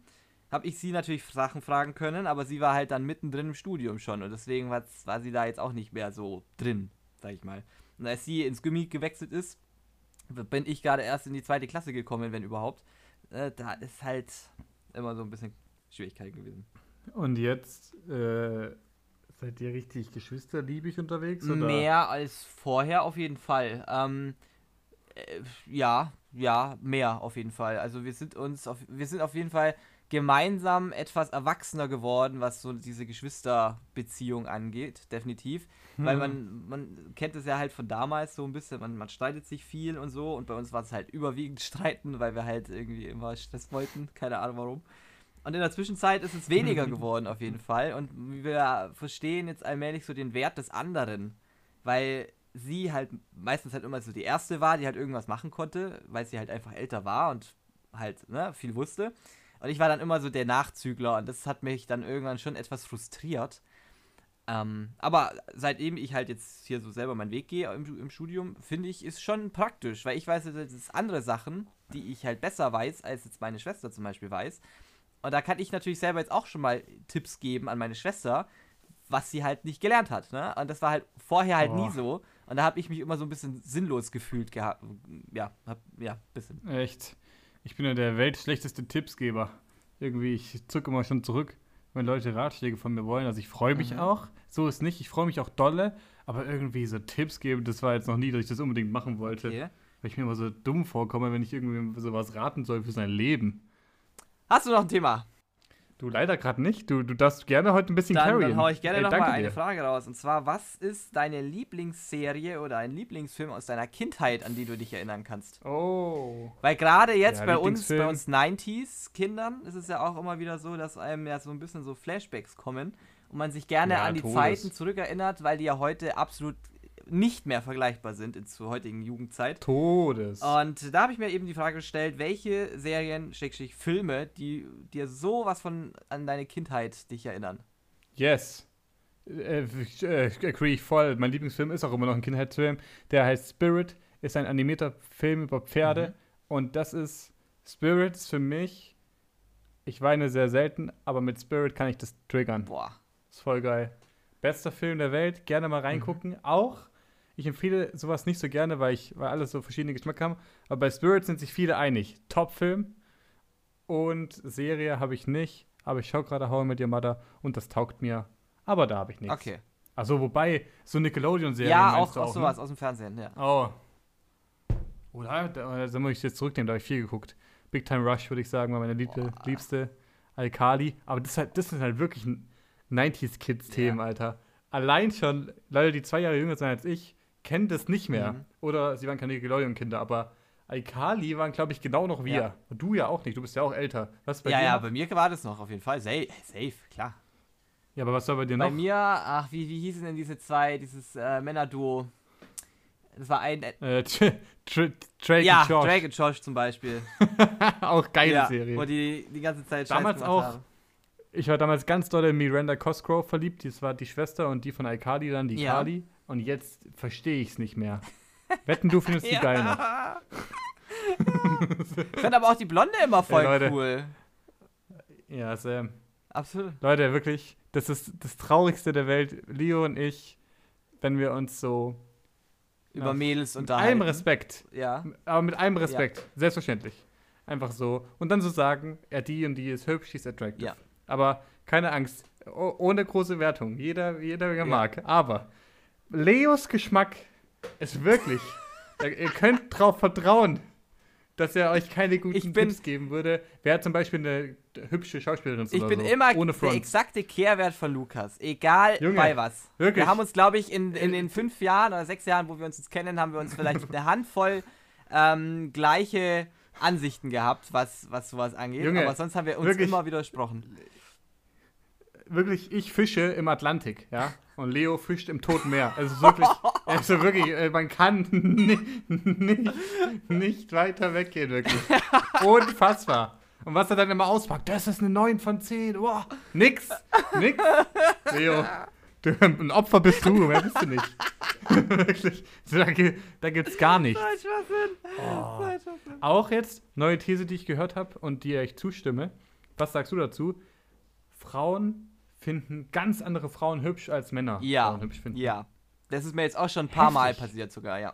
habe ich sie natürlich Sachen fragen können, aber sie war halt dann mittendrin im Studium schon und deswegen war sie da jetzt auch nicht mehr so drin, sag ich mal. Und als sie ins Gimmi gewechselt ist, bin ich gerade erst in die zweite Klasse gekommen, wenn überhaupt. Äh, da ist halt immer so ein bisschen Schwierigkeit gewesen. Und jetzt äh, seid ihr richtig geschwisterliebig unterwegs? Oder? Mehr als vorher auf jeden Fall. Ähm, äh, ja, ja, mehr auf jeden Fall. Also wir sind uns auf, wir sind auf jeden Fall gemeinsam etwas erwachsener geworden, was so diese Geschwisterbeziehung angeht, definitiv. Weil man, man kennt es ja halt von damals so ein bisschen, man, man streitet sich viel und so und bei uns war es halt überwiegend <laughs> streiten, weil wir halt irgendwie immer Stress wollten, keine Ahnung warum. Und in der Zwischenzeit ist es weniger <laughs> geworden auf jeden Fall und wir verstehen jetzt allmählich so den Wert des anderen, weil sie halt meistens halt immer so die erste war, die halt irgendwas machen konnte, weil sie halt einfach älter war und halt ne, viel wusste. Und ich war dann immer so der Nachzügler und das hat mich dann irgendwann schon etwas frustriert. Ähm, aber seitdem ich halt jetzt hier so selber meinen Weg gehe im, im Studium, finde ich, ist schon praktisch, weil ich weiß, dass es andere Sachen, die ich halt besser weiß, als jetzt meine Schwester zum Beispiel weiß. Und da kann ich natürlich selber jetzt auch schon mal Tipps geben an meine Schwester, was sie halt nicht gelernt hat. Ne? Und das war halt vorher halt nie Boah. so. Und da habe ich mich immer so ein bisschen sinnlos gefühlt gehabt. Ja, hab, ja, bisschen. Echt. Ich bin ja der weltschlechteste Tippsgeber. Irgendwie, ich zucke immer schon zurück, wenn Leute Ratschläge von mir wollen. Also ich freue mich Mhm. auch. So ist nicht. Ich freue mich auch dolle. Aber irgendwie so Tipps geben, das war jetzt noch nie, dass ich das unbedingt machen wollte. Okay. Weil ich mir immer so dumm vorkomme, wenn ich irgendwie sowas raten soll für sein Leben. Hast du noch ein Thema? Du leider gerade nicht. Du, du darfst gerne heute ein bisschen Dann, carryen. dann hau ich gerne noch mal eine. Frage raus. Und zwar, was ist deine Lieblingsserie oder ein Lieblingsfilm aus deiner Kindheit, an die du dich erinnern kannst? Oh. Weil gerade jetzt Ja, bei uns, bei uns 90s-Kindern, ist es ja auch immer wieder so, dass einem ja so ein bisschen so Flashbacks kommen und man sich gerne Ja, an die Todes. Zeiten zurückerinnert, weil die ja heute absolut nicht mehr vergleichbar sind in, zur heutigen Jugendzeit. Todes. Und da habe ich mir eben die Frage gestellt, welche Serien, Schrägstrich Filme, die dir sowas von an deine Kindheit dich erinnern. Yes. Äh, äh, agree ich voll. Mein Lieblingsfilm ist auch immer noch ein Kindheitsfilm. Der heißt Spirit, ist ein animierter Film über Pferde. Mhm. Und das ist, Spirit ist für mich, ich weine sehr selten, aber mit Spirit kann ich das triggern. Boah. Ist voll geil. Bester Film der Welt, gerne mal reingucken. Mhm. Auch, ich empfehle sowas nicht so gerne, weil ich, weil alles so verschiedene Geschmäcker haben. Aber bei Spirit sind sich viele einig. Top-Film und Serie habe ich nicht. Aber ich schaue gerade How I Met Your Mother und das taugt mir. Aber da habe ich nichts. Okay. Also wobei, so Nickelodeon-Serien Ja, auch, du auch auch sowas Ne? aus dem Fernsehen, ja. Oh. Oder? Da, da muss ich jetzt zurücknehmen, da habe ich viel geguckt. Big Time Rush, würde ich sagen, war meine liebste, Boah. liebste. Alkali. Aber das, ist halt, das sind halt wirklich 90s-Kids-Themen, Ja. Alter. Allein schon Leute, die zwei Jahre jünger sind als ich, kennen das nicht mehr. Mhm. Oder sie waren keine Nickelodeon-Kinder, aber Alkali waren, glaube ich, genau noch wir. Ja. Und du ja auch nicht, du bist ja auch älter. Was bei ja, dir ja, noch? bei mir war das noch auf jeden Fall. Safe, safe klar. Ja, aber was war bei dir Bei noch? mir, ach, wie, wie hießen denn diese zwei, dieses äh, Männerduo? Das war ein. Äh, Äh, Drake ja, und Josh. Drake und Josh zum Beispiel. <laughs> auch geile ja, Serie. Wo die die ganze Zeit Scheiß Damals auch Haben. Ich war damals ganz doll in Miranda Cosgrove verliebt. Das war die Schwester und die von Alkali dann, die Ja. Kali. Und jetzt verstehe ich es nicht mehr. <laughs> Wetten, du findest die geil noch. ich fand aber auch die Blonde immer voll Leute. cool. Ja, Sam. Absolut. Leute, wirklich, das ist das Traurigste der Welt. Leo und ich, wenn wir uns so Über Ja, Mädels mit unterhalten. allem Respekt, Ja. aber mit allem Respekt, selbstverständlich. Einfach so. Und dann so sagen, ja, die und die ist hübsch, die ist attractive. Ja. Aber keine Angst, oh, ohne große Wertung. Jeder, jeder wie er mag. Aber Leos Geschmack ist wirklich, <laughs> ihr könnt drauf vertrauen, dass er euch keine guten bin- Tipps geben würde. Wer zum Beispiel eine hübsche Schauspielerin ist Ich bin so, immer ohne der exakte Kehrwert von Lukas. Egal Junge, bei was. wirklich. Wir haben uns, glaube ich, in, in den fünf Jahren oder sechs Jahren, wo wir uns jetzt kennen, haben wir uns vielleicht eine Handvoll ähm, gleiche Ansichten gehabt, was, was sowas angeht. Junge, Aber sonst haben wir uns wirklich. immer widersprochen. wirklich, ich fische im Atlantik, ja. Und Leo fischt im Toten Meer. Also wirklich, also wirklich, äh, man kann <laughs> nicht, nicht, weiter weggehen, wirklich. Unfassbar. Und was er dann immer auspackt, das ist eine 9 von 10. Wow. Nix. Nix. Leo, du, ein Opfer bist du, mehr bist du nicht. <laughs> wirklich. Da, gi- da gibt's gar nichts. Oh. Auch jetzt, neue These, die ich gehört habe und die ich zustimme. Was sagst du dazu? Frauen finden ganz andere Frauen hübsch als Männer Ja, Frauen hübsch finden. ja. Das ist mir jetzt auch schon ein paar Mal Heftig. passiert sogar, ja.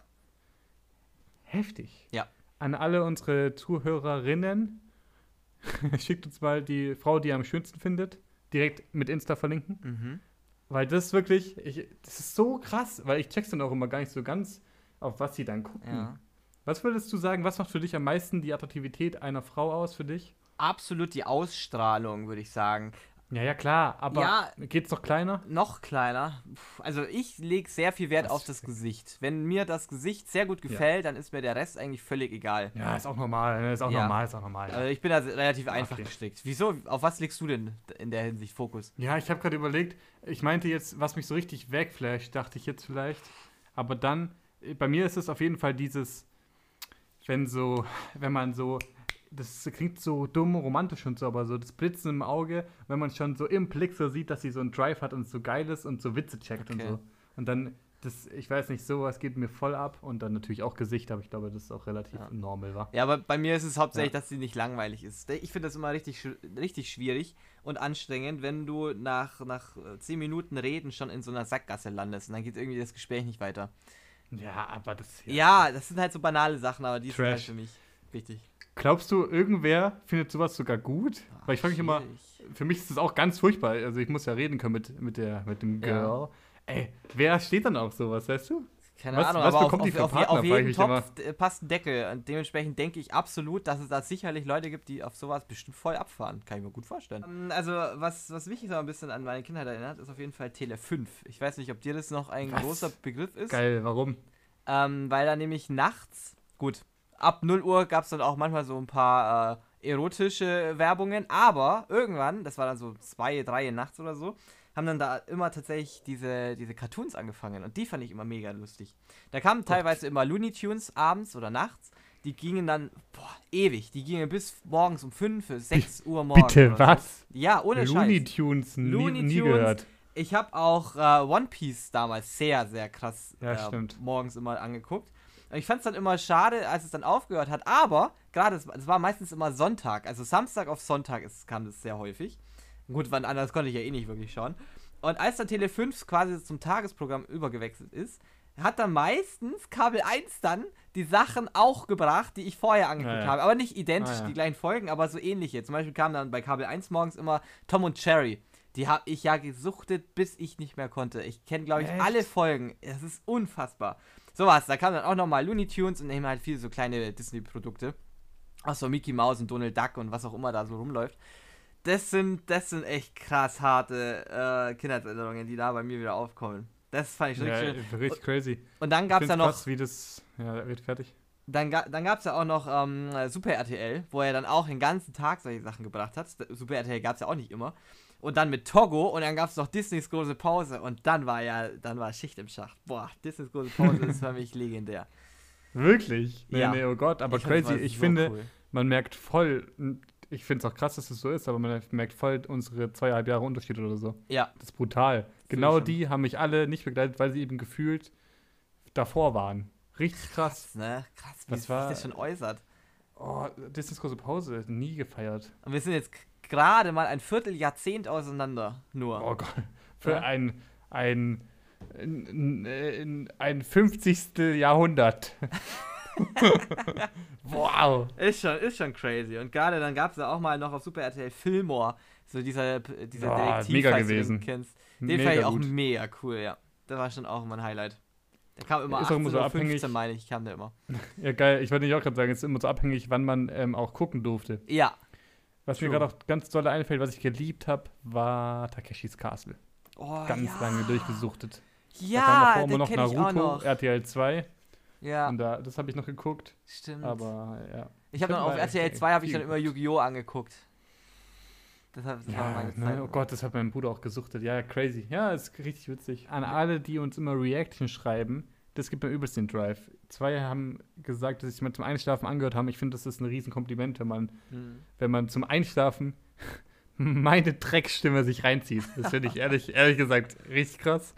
Heftig. Ja. An alle unsere Zuhörerinnen, <laughs> schickt uns mal die Frau, die ihr am schönsten findet, direkt mit Insta verlinken. Mhm. Weil das ist wirklich, ich, das ist so krass, weil ich check's dann auch immer gar nicht so ganz, auf was sie dann gucken. Ja. Was würdest du sagen, was macht für dich am meisten die Attraktivität einer Frau aus für dich? Absolut die Ausstrahlung, würde ich sagen. Ja, ja, klar, aber Ja. geht's noch kleiner? Noch kleiner. Also ich lege sehr viel Wert Was? auf das Gesicht. Wenn mir das Gesicht sehr gut gefällt, dann ist mir der Rest eigentlich völlig egal. Ja, ist auch normal, ne? ist auch Ja. normal, ist auch normal. Ja, Also ich bin da relativ einfach Okay. gestrickt. Wieso? Auf was legst du denn in der Hinsicht Fokus? ja ich habe gerade überlegt, ich meinte jetzt, was mich so richtig wegflasht, dachte ich jetzt vielleicht. Aber dann, bei mir ist es auf jeden Fall dieses, wenn so, wenn man so, das klingt so dumm, romantisch und so, aber so das Blitzen im Auge, wenn man schon so im Blick so sieht, dass sie so einen Drive hat und so geil ist und so Witze checkt und Okay. so. Und dann, das, ich weiß nicht, sowas geht mir voll ab und dann natürlich auch Gesicht, aber ich glaube, das ist auch relativ Ja. normal war. Ja, aber bei mir ist es hauptsächlich, Ja. dass sie nicht langweilig ist. Ich finde das immer richtig, richtig schwierig und anstrengend, wenn du nach, nach äh, 10 Minuten Reden schon in so einer Sackgasse landest und dann geht irgendwie das Gespräch nicht weiter. Ja, aber das. Ja, das sind halt so banale Sachen, aber die sind halt Trash. für mich wichtig. Glaubst du, irgendwer findet sowas sogar gut? Weil ich frage mich immer, für mich ist das auch ganz furchtbar. Also ich muss ja reden können mit, mit, der, mit dem Ja. Girl. Ey, wer steht dann auf sowas, weißt du? Keine Was- Ahnung, was aber bekommt auf, die für auf, Partner, auf jeden Topf äh, passt ein Deckel. Und dementsprechend denke ich absolut, dass es da sicherlich Leute gibt, die auf sowas bestimmt voll abfahren. Kann ich mir gut vorstellen. Ähm, Also, was, was mich so ein bisschen an meine Kindheit erinnert, ist auf jeden Fall Tele 5. Ich weiß nicht, ob dir das noch ein Was? großer Begriff ist. Geil, warum? Ähm, weil da nämlich nachts, gut, ab 0 Uhr gab es dann auch manchmal so ein paar äh, erotische Werbungen, aber irgendwann, das war dann so zwei, drei nachts oder so, haben dann da immer tatsächlich diese, diese Cartoons angefangen und die fand ich immer mega lustig. Da kamen teilweise immer Looney Tunes abends oder nachts. Die gingen dann, boah, ewig. Die gingen bis morgens um 5, 6 Uhr morgens. Bitte, oder so. was? Ja, ohne Looney Scheiß. Tunes, nie, Looney nie Tunes. gehört. Ich habe auch äh, One Piece damals sehr, sehr krass Ja, äh, morgens immer angeguckt. Und ich fand es dann immer schade, als es dann aufgehört hat. Aber gerade, es, es war meistens immer Sonntag. Also Samstag auf Sonntag ist, kam das sehr häufig. Gut, wann anders konnte ich ja eh nicht wirklich schauen. Und als dann Tele 5 quasi zum Tagesprogramm übergewechselt ist, hat dann meistens Kabel 1 dann die Sachen auch gebracht, die ich vorher angeguckt Ah, ja. habe. Aber nicht identisch Ah, ja. die gleichen Folgen, aber so ähnliche. Zum Beispiel kam dann bei Kabel 1 morgens immer Tom und Cherry. Die habe ich ja gesuchtet, bis ich nicht mehr konnte. Ich kenne, glaube ich, Echt? alle Folgen. Es ist unfassbar. Sowas, da kam dann auch nochmal Looney Tunes und eben halt viele so kleine Disney-Produkte. Auch so Mickey Mouse und Donald Duck und was auch immer da so rumläuft. Das sind, das sind echt krass harte äh, Kindheitserinnerungen, die da bei mir wieder aufkommen. Das fand ich Ja, richtig schön. richtig crazy. Und dann gab es ja noch krass, wie das. Ja, red fertig. dann, ga, dann gab es ja auch noch ähm, Super RTL, wo er dann auch den ganzen Tag solche Sachen gebracht hat. Super RTL gab es ja auch nicht immer. Und dann mit Togo und dann gab es noch Disneys große Pause und dann war ja, dann war Schicht im Schacht. Boah, Disneys große Pause ist für mich legendär. <laughs> Wirklich? Nee, Ja. nee, oh Gott, aber Ich das crazy. Ich so finde, cool. man merkt voll, ich finde es auch krass, dass es so ist, aber man merkt voll unsere zweieinhalb Jahre Unterschied oder so. Ja, Das ist brutal. Genau die haben mich alle nicht begleitet, weil sie eben gefühlt davor waren. Richtig krass. ne? Krass, wie Das sich das schon äußert. Oh, ist große Pause. Nie gefeiert. Und wir sind jetzt gerade mal ein Vierteljahrzehnt auseinander. Nur. Oh Gott. <laughs> Für Ja. ein, ein, ein, ein, ein 50. Jahrhundert. <laughs> wow. Ist schon, ist schon crazy. Und gerade dann gab es ja auch mal noch auf Super RTL Fillmore, so dieser, dieser Boah, Detektiv, mega gewesen. kennst. Den Mega fand ich auch gut. mega cool, ja. Das war schon auch immer ein Highlight. Der kam immer Ist auch 18 immer so abhängig- 15, meine ich, kam der immer. <laughs> Ja, geil. Ich wollte nicht auch gerade sagen, es ist immer so abhängig, wann man ähm, auch gucken durfte. Ja. Was mir True. gerade auch ganz doll einfällt, was ich geliebt habe, war Takeshis Castle. Oh, Ganz ja. lange durchgesuchtet. da kam Ja, davor immer noch Naruto, noch. RTL 2. Ja, Und da, das habe ich noch geguckt. stimmt. Aber ja. ich habe dann auf RTL echt 2 habe ich dann immer Yu-Gi-Oh! angeguckt. Das, hab, das Ja, meine ne? Zeit. oh Gott, das hat mein Bruder auch gesuchtet. Ja, crazy. Ja, ist richtig witzig. An alle, die uns immer Reaction schreiben, das gibt mir übelst den Drive. Zwei haben gesagt, dass sie mal zum Einschlafen angehört haben. Ich finde, das ist ein Riesenkompliment, wenn man, Hm. wenn man zum Einschlafen <laughs> meine Dreckstimme sich reinzieht. Das finde ich ehrlich, ehrlich gesagt richtig krass.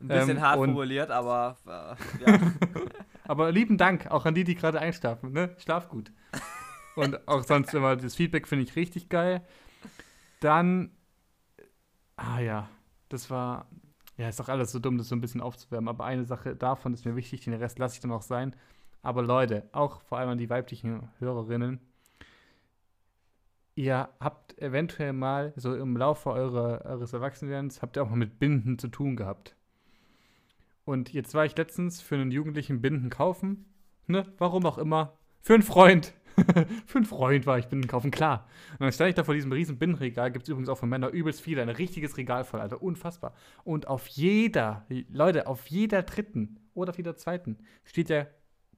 Ein bisschen Ähm, hart formuliert, aber äh, ja. <laughs> Aber lieben Dank auch an die, die gerade einschlafen. Ne? Schlaf gut. Und auch sonst immer das Feedback finde ich richtig geil. Dann, ah ja, das war, ja, ist doch alles so dumm, das so ein bisschen aufzuwärmen. Aber eine Sache davon ist mir wichtig, den Rest lasse ich dann auch sein. Aber Leute, auch vor allem an die weiblichen Hörerinnen, ihr habt eventuell mal so im Laufe eurer, eures Erwachsenwerdens, habt ihr auch mal mit Binden zu tun gehabt. Und jetzt war ich letztens für einen Jugendlichen Binden kaufen. Ne? Warum auch immer. Für einen Freund. <laughs> für einen Freund war ich Binden kaufen, klar. Und dann stand ich da vor diesem riesen Bindenregal. Gibt es übrigens auch für Männer übelst viele. Ein richtiges Regal voll, Alter. Unfassbar. Und auf jeder, Leute, auf jeder dritten oder auf jeder zweiten steht ja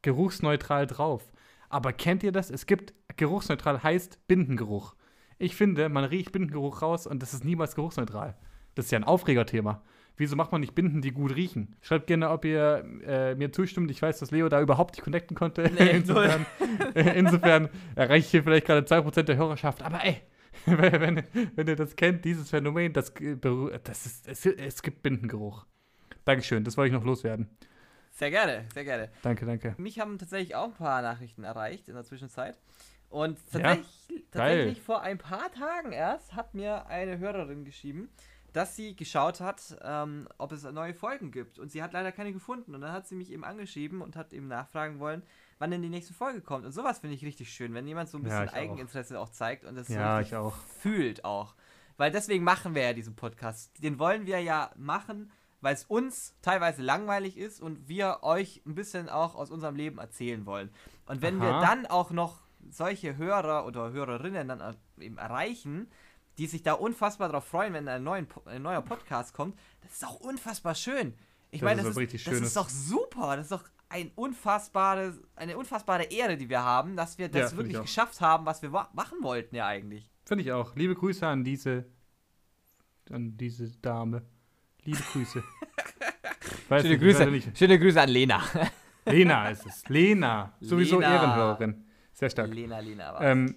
geruchsneutral drauf. Aber kennt ihr das? Es gibt, geruchsneutral heißt Bindengeruch. Ich finde, man riecht Bindengeruch raus und das ist niemals geruchsneutral. Das ist ja ein Aufregerthema. Wieso macht man nicht Binden, die gut riechen? Schreibt gerne, ob ihr äh, mir zustimmt. Ich weiß, dass Leo da überhaupt nicht connecten konnte. Nee, <laughs> insofern <laughs> äh, insofern erreiche ich hier vielleicht gerade 2% der Hörerschaft. Aber ey, <laughs> wenn, wenn ihr das kennt, dieses Phänomen, das, das ist, es, es gibt Bindengeruch. Dankeschön, das wollte ich noch loswerden. Sehr gerne, sehr gerne. Danke, danke. Mich haben tatsächlich auch ein paar Nachrichten erreicht in der Zwischenzeit. Und Ja, tatsächlich, tatsächlich vor ein paar Tagen erst hat mir eine Hörerin geschrieben, dass sie geschaut hat, ähm, ob es neue Folgen gibt. Und sie hat leider keine gefunden. Und dann hat sie mich eben angeschrieben und hat eben nachfragen wollen, wann denn die nächste Folge kommt. Und sowas finde ich richtig schön, wenn jemand so ein Ja, bisschen auch. Eigeninteresse auch. zeigt und das Ja, so auch. fühlt auch. Weil deswegen machen wir ja diesen Podcast. Den wollen wir ja machen, weil es uns teilweise langweilig ist und wir euch ein bisschen auch aus unserem Leben erzählen wollen. Und wenn wir Aha. dann auch noch solche Hörer oder Hörerinnen dann er- eben erreichen, die sich da unfassbar darauf freuen, wenn ein, neuen, Po- ein neuer Podcast kommt, das ist auch unfassbar schön. Ich Das meine, ist das, ist, das ist doch super. Das ist doch ein unfassbares, eine unfassbare Ehre, die wir haben, dass wir Ja, das find wirklich geschafft haben, was wir machen wollten ja eigentlich. Finde ich auch. Liebe Grüße an diese an diese Dame. Liebe Grüße. <laughs> Schöne nicht, Grüße, schöne Grüße an Lena. Lena ist es. Lena. <laughs> Sowieso Lena. Ehrenhörerin. Sehr stark. Lena, Lena. war Ähm,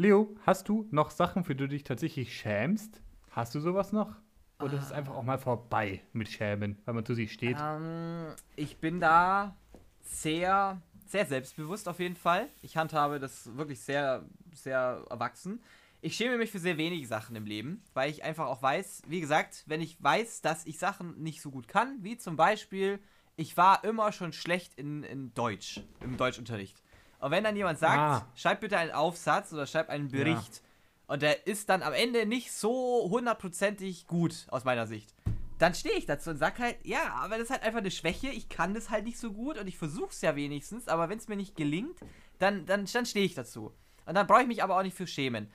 Leo, hast du noch Sachen, für die du dich tatsächlich schämst? Hast du sowas noch? Oder ist es einfach auch mal vorbei mit Schämen, weil man zu sich steht? Ähm, ich bin da sehr, sehr selbstbewusst auf jeden Fall. Ich handhabe das wirklich sehr, sehr erwachsen. Ich schäme mich für sehr wenige Sachen im Leben, weil ich einfach auch weiß, wie gesagt, wenn ich weiß, dass ich Sachen nicht so gut kann, wie zum Beispiel, ich war immer schon schlecht in, in Deutsch, im Deutschunterricht. Und wenn dann jemand sagt, Ah. schreib bitte einen Aufsatz oder schreib einen Bericht, und der ist dann am Ende nicht so hundertprozentig gut aus meiner Sicht, dann stehe ich dazu und sag halt, ja, aber das ist halt einfach eine Schwäche, ich kann das halt nicht so gut und ich versuche es ja wenigstens, aber wenn es mir nicht gelingt, dann, dann, dann stehe ich dazu. Und dann brauche ich mich aber auch nicht für schämen.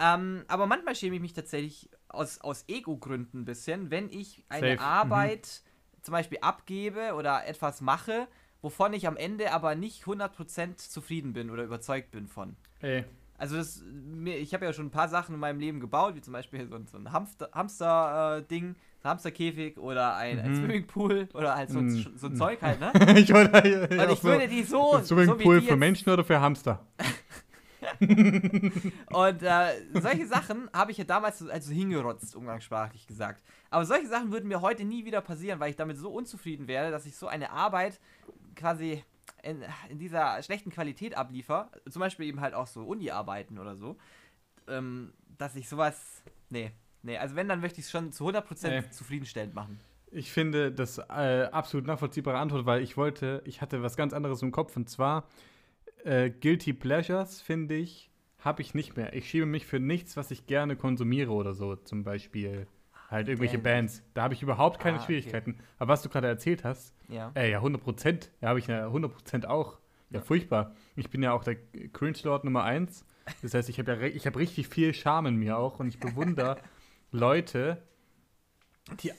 Ähm, aber manchmal schäme ich mich tatsächlich aus, aus Ego-Gründen ein bisschen, wenn ich eine Safe. Arbeit zum Beispiel abgebe oder etwas mache, wovon ich am Ende aber nicht 100% zufrieden bin oder überzeugt bin von. Ey, Also das, mir, ich habe ja schon ein paar Sachen in meinem Leben gebaut, wie zum Beispiel so, ein- so ein Hamster- Hamster-Ding, ein Hamsterkäfig oder ein, ein Mhm. Swimmingpool oder halt so, Mhm. so ein Zeug halt, ne? <laughs> ich wollte Und ich würde die so, Ein so Swimmingpool die für Menschen oder für Hamster? <laughs> <laughs> Und äh, solche Sachen habe ich ja damals so- also hingerotzt, umgangssprachlich gesagt. Aber solche Sachen würden mir heute nie wieder passieren, weil ich damit so unzufrieden wäre, dass ich so eine Arbeit quasi in, in dieser schlechten Qualität abliefer. Zum Beispiel eben halt auch so Uni-Arbeiten oder so. Ähm, dass ich sowas. Nee, nee. Also wenn, dann möchte ich es schon zu 100% Nee. zufriedenstellend machen. Ich finde das äh, absolut nachvollziehbare Antwort, weil ich wollte, ich hatte was ganz anderes im Kopf und zwar äh, Guilty Pleasures, finde ich, habe ich nicht mehr. Ich schiebe mich für nichts, was ich gerne konsumiere oder so, zum Beispiel halt irgendwelche Bands. Bands. Da habe ich überhaupt keine Ah, okay. Schwierigkeiten. Aber was du gerade erzählt hast, Ja. ey, ja, 100 Prozent, ja, habe ich ja 100 Prozent auch. Ja, Ja. furchtbar. Ich bin ja auch der Cringe-Lord Nummer eins. Das heißt, ich habe ja ich habe richtig viel Charme in mir auch und ich bewundere <laughs> Leute, die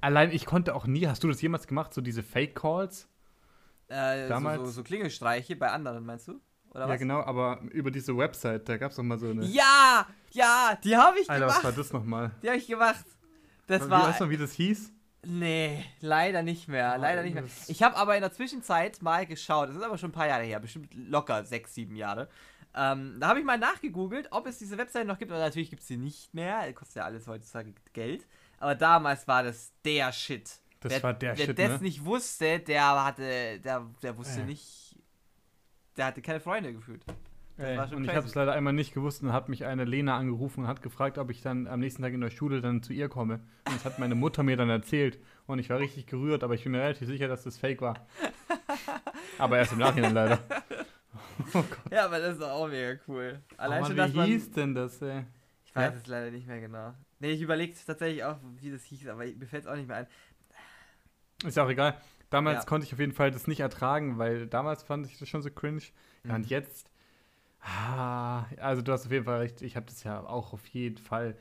allein ich konnte auch nie, hast du das jemals gemacht, so diese Fake Calls? Äh, so, Damals- so, so Klingelstreiche bei anderen, meinst du? Oder Ja, was? genau, aber über diese Website, da gab es doch mal so eine. Ja, ja, die habe ich Alter, was gemacht. war das nochmal? Die habe ich gemacht. Das war. weißt du noch, wie das hieß? Nee, leider nicht mehr. Oh, leider nicht mehr. Ich habe aber in der Zwischenzeit mal geschaut, das ist aber schon ein paar Jahre her, bestimmt locker sechs, sieben Jahre. Ähm, da habe ich mal nachgegoogelt, ob es diese Webseite noch gibt. Und natürlich gibt es sie nicht mehr. Kostet ja alles heutzutage Geld. Aber damals war das der Shit. Das wer, war der wer Shit, das ne? nicht wusste, der hatte, der, der wusste Äh. nicht, der hatte keine Freunde gefühlt. Ey, schon und ich habe es leider einmal nicht gewusst und hat mich eine Lena angerufen und hat gefragt, ob ich dann am nächsten Tag in der Schule dann zu ihr komme. Und das hat meine Mutter mir dann erzählt. Und ich war richtig gerührt, aber ich bin mir relativ sicher, dass das fake war. <laughs> aber erst im Nachhinein leider. <laughs> Oh Gott. Ja, aber das ist auch mega cool. Allein oh schon, Mann, dass wie man, hieß denn das, ey? Ich weiß Ja? es leider nicht mehr genau. Nee, ich überlege tatsächlich auch, wie das hieß, aber mir fällt es auch nicht mehr ein. Ist ja auch egal. Damals Ja. konnte ich auf jeden Fall das nicht ertragen, weil damals fand ich das schon so cringe. Mhm. und jetzt, ah, also du hast auf jeden Fall recht, ich habe das ja auch auf jeden Fall.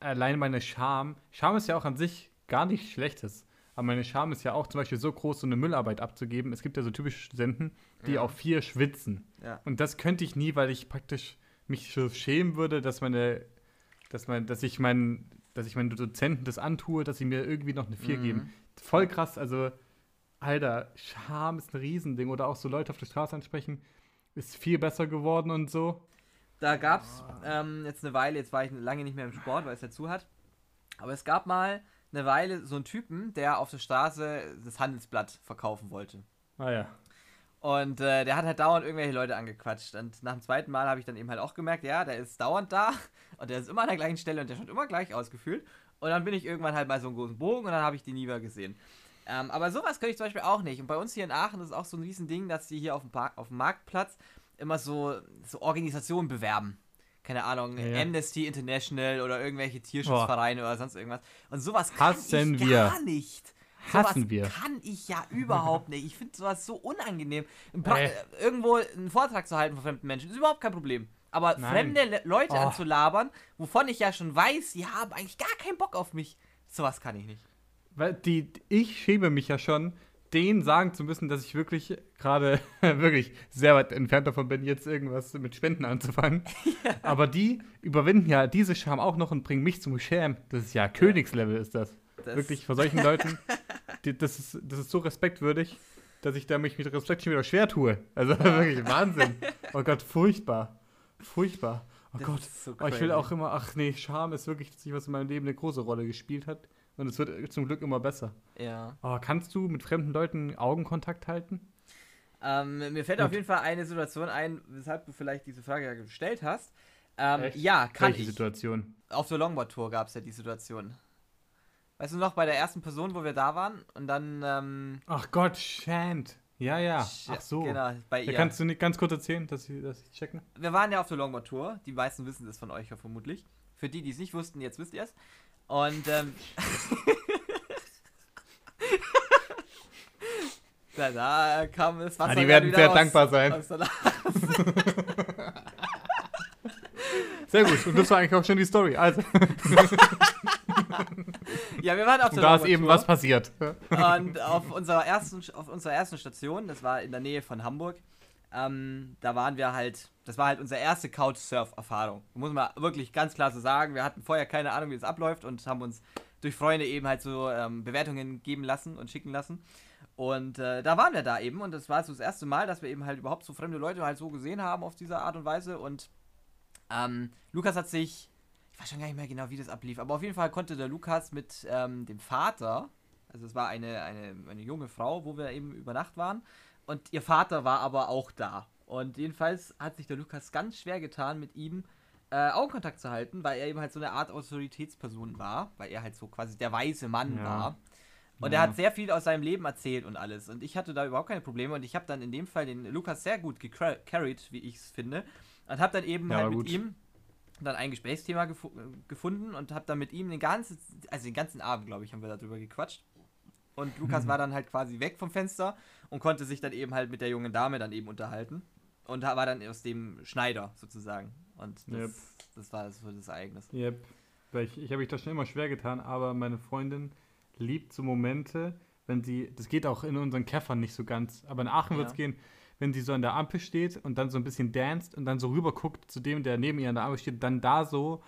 Allein meine Scham, Scham ist ja auch an sich gar nichts Schlechtes. Aber meine Scham ist ja auch zum Beispiel so groß, so eine Müllarbeit abzugeben. Es gibt ja so typische Studenten, die Ja. auf vier schwitzen. Ja. Und das könnte ich nie, weil ich praktisch mich so schämen würde, dass meine, dass mein, dass ich meinen, dass ich meinen Dozenten das antue, dass sie mir irgendwie noch eine vier Mhm. geben. Voll krass, also, Alter, Scham ist ein Riesending. Oder auch so Leute auf der Straße ansprechen, ist viel besser geworden und so. Da gab es ähm, jetzt eine Weile, jetzt war ich lange nicht mehr im Sport, weil es ja zu hat. Aber es gab mal eine Weile so einen Typen, der auf der Straße das Handelsblatt verkaufen wollte. Ah ja. Und äh, der hat halt dauernd irgendwelche Leute angequatscht. Und nach dem zweiten Mal habe ich dann eben halt auch gemerkt, ja, der ist dauernd da <laughs> und der ist immer an der gleichen Stelle und der schaut immer gleich ausgefühlt. Und dann bin ich irgendwann halt mal so einen großen Bogen und dann habe ich die nie wieder gesehen. Ähm, aber sowas könnte ich zum Beispiel auch nicht. Und bei uns hier in Aachen ist auch so ein Riesending, dass die hier auf dem, Park, auf dem Marktplatz immer so, so Organisationen bewerben. Keine Ahnung, Ja, ja. Amnesty International oder irgendwelche Tierschutzvereine oder sonst irgendwas. Und sowas kann Hassen ich wir. gar nicht. Hassen sowas wir. kann ich ja überhaupt nicht. Ich finde sowas so unangenehm. Ein pra- Äh. äh, Irgendwo einen Vortrag zu halten von fremden Menschen ist überhaupt kein Problem. Aber Nein. fremde Le Leute Oh. anzulabern, wovon ich ja schon weiß, die haben eigentlich gar keinen Bock auf mich, sowas kann ich nicht. Weil die, ich schäme mich ja schon, denen sagen zu müssen, dass ich wirklich gerade <laughs> wirklich sehr weit entfernt davon bin, jetzt irgendwas mit Spenden anzufangen. <laughs> Ja. Aber die überwinden ja diese Scham auch noch und bringen mich zum Scham. Das ist ja. Königslevel, ist das. Das. Wirklich vor solchen Leuten, <laughs> die, das, ist, das ist so respektwürdig, dass ich da mich mit Respekt schon wieder schwer tue. Also <laughs> wirklich Wahnsinn. Oh Gott, furchtbar. Furchtbar. Oh das Gott. So oh, ich will auch immer, ach nee, Scham ist wirklich das, was in meinem Leben eine große Rolle gespielt hat. Und es wird zum Glück immer besser. Ja. Oh, kannst du mit fremden Leuten Augenkontakt halten? Ähm, mir fällt Und? auf jeden Fall eine Situation ein, weshalb du vielleicht diese Frage gestellt hast. Ähm, ja, kann Welche ich. Situation? Auf der Longboard-Tour gab es ja die Situation. Weißt du noch, bei der ersten Person, wo wir da waren und dann. Ähm, Ach Gott, Shant. Ja, ja. Ach so. Genau, bei ihr. kannst du nicht ganz kurz erzählen, dass ich, dass ich checken? Wir waren ja auf der Longboard-Tour. Die meisten wissen das von euch ja vermutlich. Für die, die es nicht wussten, jetzt wisst ihr es. Und ähm, <laughs> da, da kam es Wasser. Ja, die werden sehr aus, dankbar sein. <laughs> sehr gut. Und das war eigentlich auch schon die Story. Also. <laughs> ja, wir waren auf der Da ist eben was passiert. Und auf unserer ersten, auf unserer ersten Station, das war in der Nähe von Hamburg, ähm, da waren wir halt, das war halt unsere erste Couchsurf-Erfahrung. Muss man wirklich ganz klar so sagen. Wir hatten vorher keine Ahnung, wie das abläuft und haben uns durch Freunde eben halt so ähm, Bewertungen geben lassen und schicken lassen. Und äh, da waren wir da eben und das war so das erste Mal, dass wir eben halt überhaupt so fremde Leute halt so gesehen haben auf diese Art und Weise. Und ähm, Lukas hat sich, ich weiß schon gar nicht mehr genau, wie das ablief, aber auf jeden Fall konnte der Lukas mit ähm, dem Vater, also es war eine, eine, eine junge Frau, wo wir eben über Nacht waren, und ihr Vater war aber auch da. Und jedenfalls hat sich der Lukas ganz schwer getan, mit ihm äh, Augenkontakt zu halten, weil er eben halt so eine Art Autoritätsperson war, weil er halt so quasi der weise Mann ja. war. Und ja. er hat sehr viel aus seinem Leben erzählt und alles. Und ich hatte da überhaupt keine Probleme. Und ich habe dann in dem Fall den Lukas sehr gut gecarried, wie ich es finde. Und habe dann eben ja, halt mit ihm dann ein Gesprächsthema gef gefunden und habe dann mit ihm den ganzen, also den ganzen Abend, glaube ich, haben wir darüber gequatscht. Und Lukas war dann halt quasi weg vom Fenster und konnte sich dann eben halt mit der jungen Dame dann eben unterhalten. Und war dann aus dem Schneider sozusagen. Und das, yep. das war das, das Ereignis. Yep. Ich, ich habe mich da schon immer schwer getan, aber meine Freundin liebt so Momente, wenn sie, das geht auch in unseren Käffern nicht so ganz, aber in Aachen ja. wird es gehen, wenn sie so an der Ampel steht und dann so ein bisschen danst und dann so rüber guckt zu dem, der neben ihr an der Ampel steht, dann da so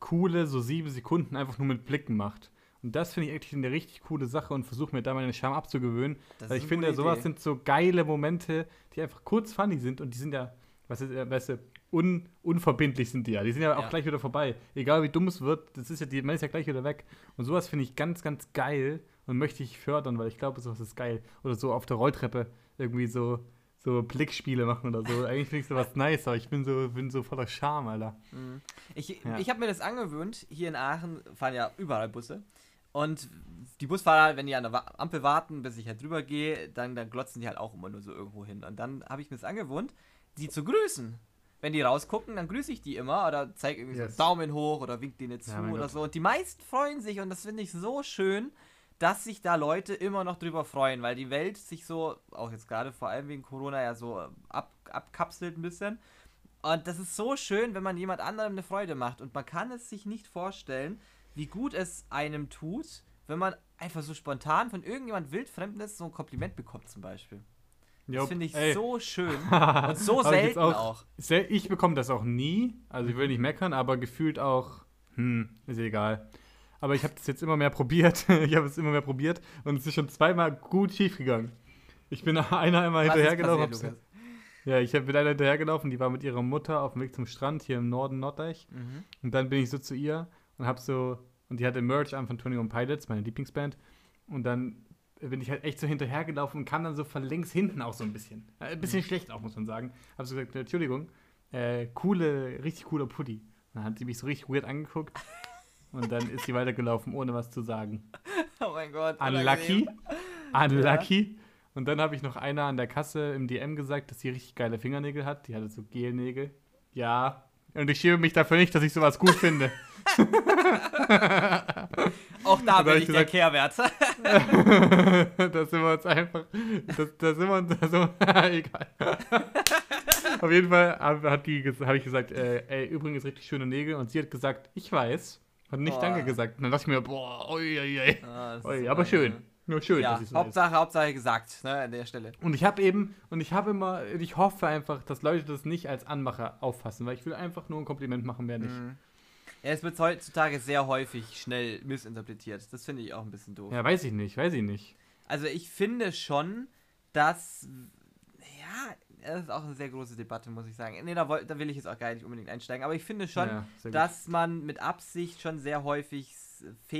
coole, so sieben Sekunden einfach nur mit Blicken macht. Und das finde ich eigentlich eine richtig coole Sache und versuche mir da meine Scham abzugewöhnen. Das weil ich finde, sowas Idee. sind so geile Momente, die einfach kurz funny sind und die sind ja, was ist, äh, weißt du, un, unverbindlich sind die ja. Die sind ja auch ja. gleich wieder vorbei. Egal wie dumm es wird, das ist ja, die, man ist ja gleich wieder weg. Und sowas finde ich ganz, ganz geil und möchte ich fördern, weil ich glaube, sowas ist geil. Oder so auf der Rolltreppe irgendwie so so Blickspiele machen oder so. Eigentlich finde ich sowas nice, aber ich bin so, bin so voller Charme, Alter. Mhm. Ich, ja. ich habe mir das angewöhnt. Hier in Aachen fahren ja überall Busse. Und die Busfahrer, wenn die an der Ampel warten, bis ich halt drüber gehe, dann, dann glotzen die halt auch immer nur so irgendwo hin. Und dann habe ich mir das angewohnt, die zu grüßen. Wenn die rausgucken, dann grüße ich die immer oder zeige irgendwie yes. so Daumen hoch oder wink denen zu ja, oder Gott. so. Und die meisten freuen sich und das finde ich so schön, dass sich da Leute immer noch drüber freuen, weil die Welt sich so, auch jetzt gerade vor allem wegen Corona, ja so ab, abkapselt ein bisschen. Und das ist so schön, wenn man jemand anderem eine Freude macht. Und man kann es sich nicht vorstellen, wie gut es einem tut, wenn man einfach so spontan von irgendjemand Wildfremdes so ein Kompliment bekommt, zum Beispiel. Jop, das finde ich ey. so schön <laughs> und so selten auch, auch. Ich bekomme das auch nie, also ich will nicht meckern, aber gefühlt auch, hm, ist egal. Aber ich habe das jetzt immer mehr probiert. <laughs> ich habe es immer mehr probiert und es ist schon zweimal gut schief gegangen. Ich bin <laughs> einer einmal hinterhergelaufen. Ja, ich bin einer hinterhergelaufen, die war mit ihrer Mutter auf dem Weg zum Strand hier im Norden Norddeich. Mhm. Und dann bin ich so zu ihr und habe so, und die hatte Merch an von Tony Pilots, meine Lieblingsband. Und dann bin ich halt echt so hinterhergelaufen und kam dann so von links hinten auch so ein bisschen. Äh, ein bisschen mhm. schlecht auch, muss man sagen. Habe so gesagt, Entschuldigung, äh, coole, richtig cooler Pulli. Dann hat sie mich so richtig weird angeguckt. Und dann ist sie weitergelaufen, ohne was zu sagen. <laughs> Oh mein Gott. Unlucky. <laughs> Unlucky. Ja. Und dann habe ich noch einer an der Kasse im DM gesagt, dass sie richtig geile Fingernägel hat. Die hatte so Gelnägel. Ja. Und ich schäme mich dafür nicht, dass ich sowas gut finde. <laughs> Auch da bin ich, gesagt, der Kehrwert. da sind wir uns einfach. Da, sind wir uns. Also, egal. Auf jeden Fall habe ich gesagt, äh, ey, übrigens richtig schöne Nägel. Und sie hat gesagt, ich weiß. Hat nicht boah. Danke gesagt. Und dann dachte ich mir, boah, oi, oi, oi. Ah, oi aber schön. Nur schön, ja, dass ich so Hauptsache, Hauptsache gesagt, ne, an der Stelle. Und ich habe eben, und ich habe immer, ich hoffe einfach, dass Leute das nicht als Anmacher auffassen, weil ich will einfach nur ein Kompliment machen, mehr nicht. Mhm. Ja, es wird heutzutage sehr häufig schnell missinterpretiert. Das finde ich auch ein bisschen doof. Ja, weiß ich nicht, weiß ich nicht. Also ich finde schon, dass. Ja, das ist auch eine sehr große Debatte, muss ich sagen. Nee, da, woll- da will ich jetzt auch gar nicht unbedingt einsteigen. Aber ich finde schon, ja, dass man mit Absicht schon sehr häufig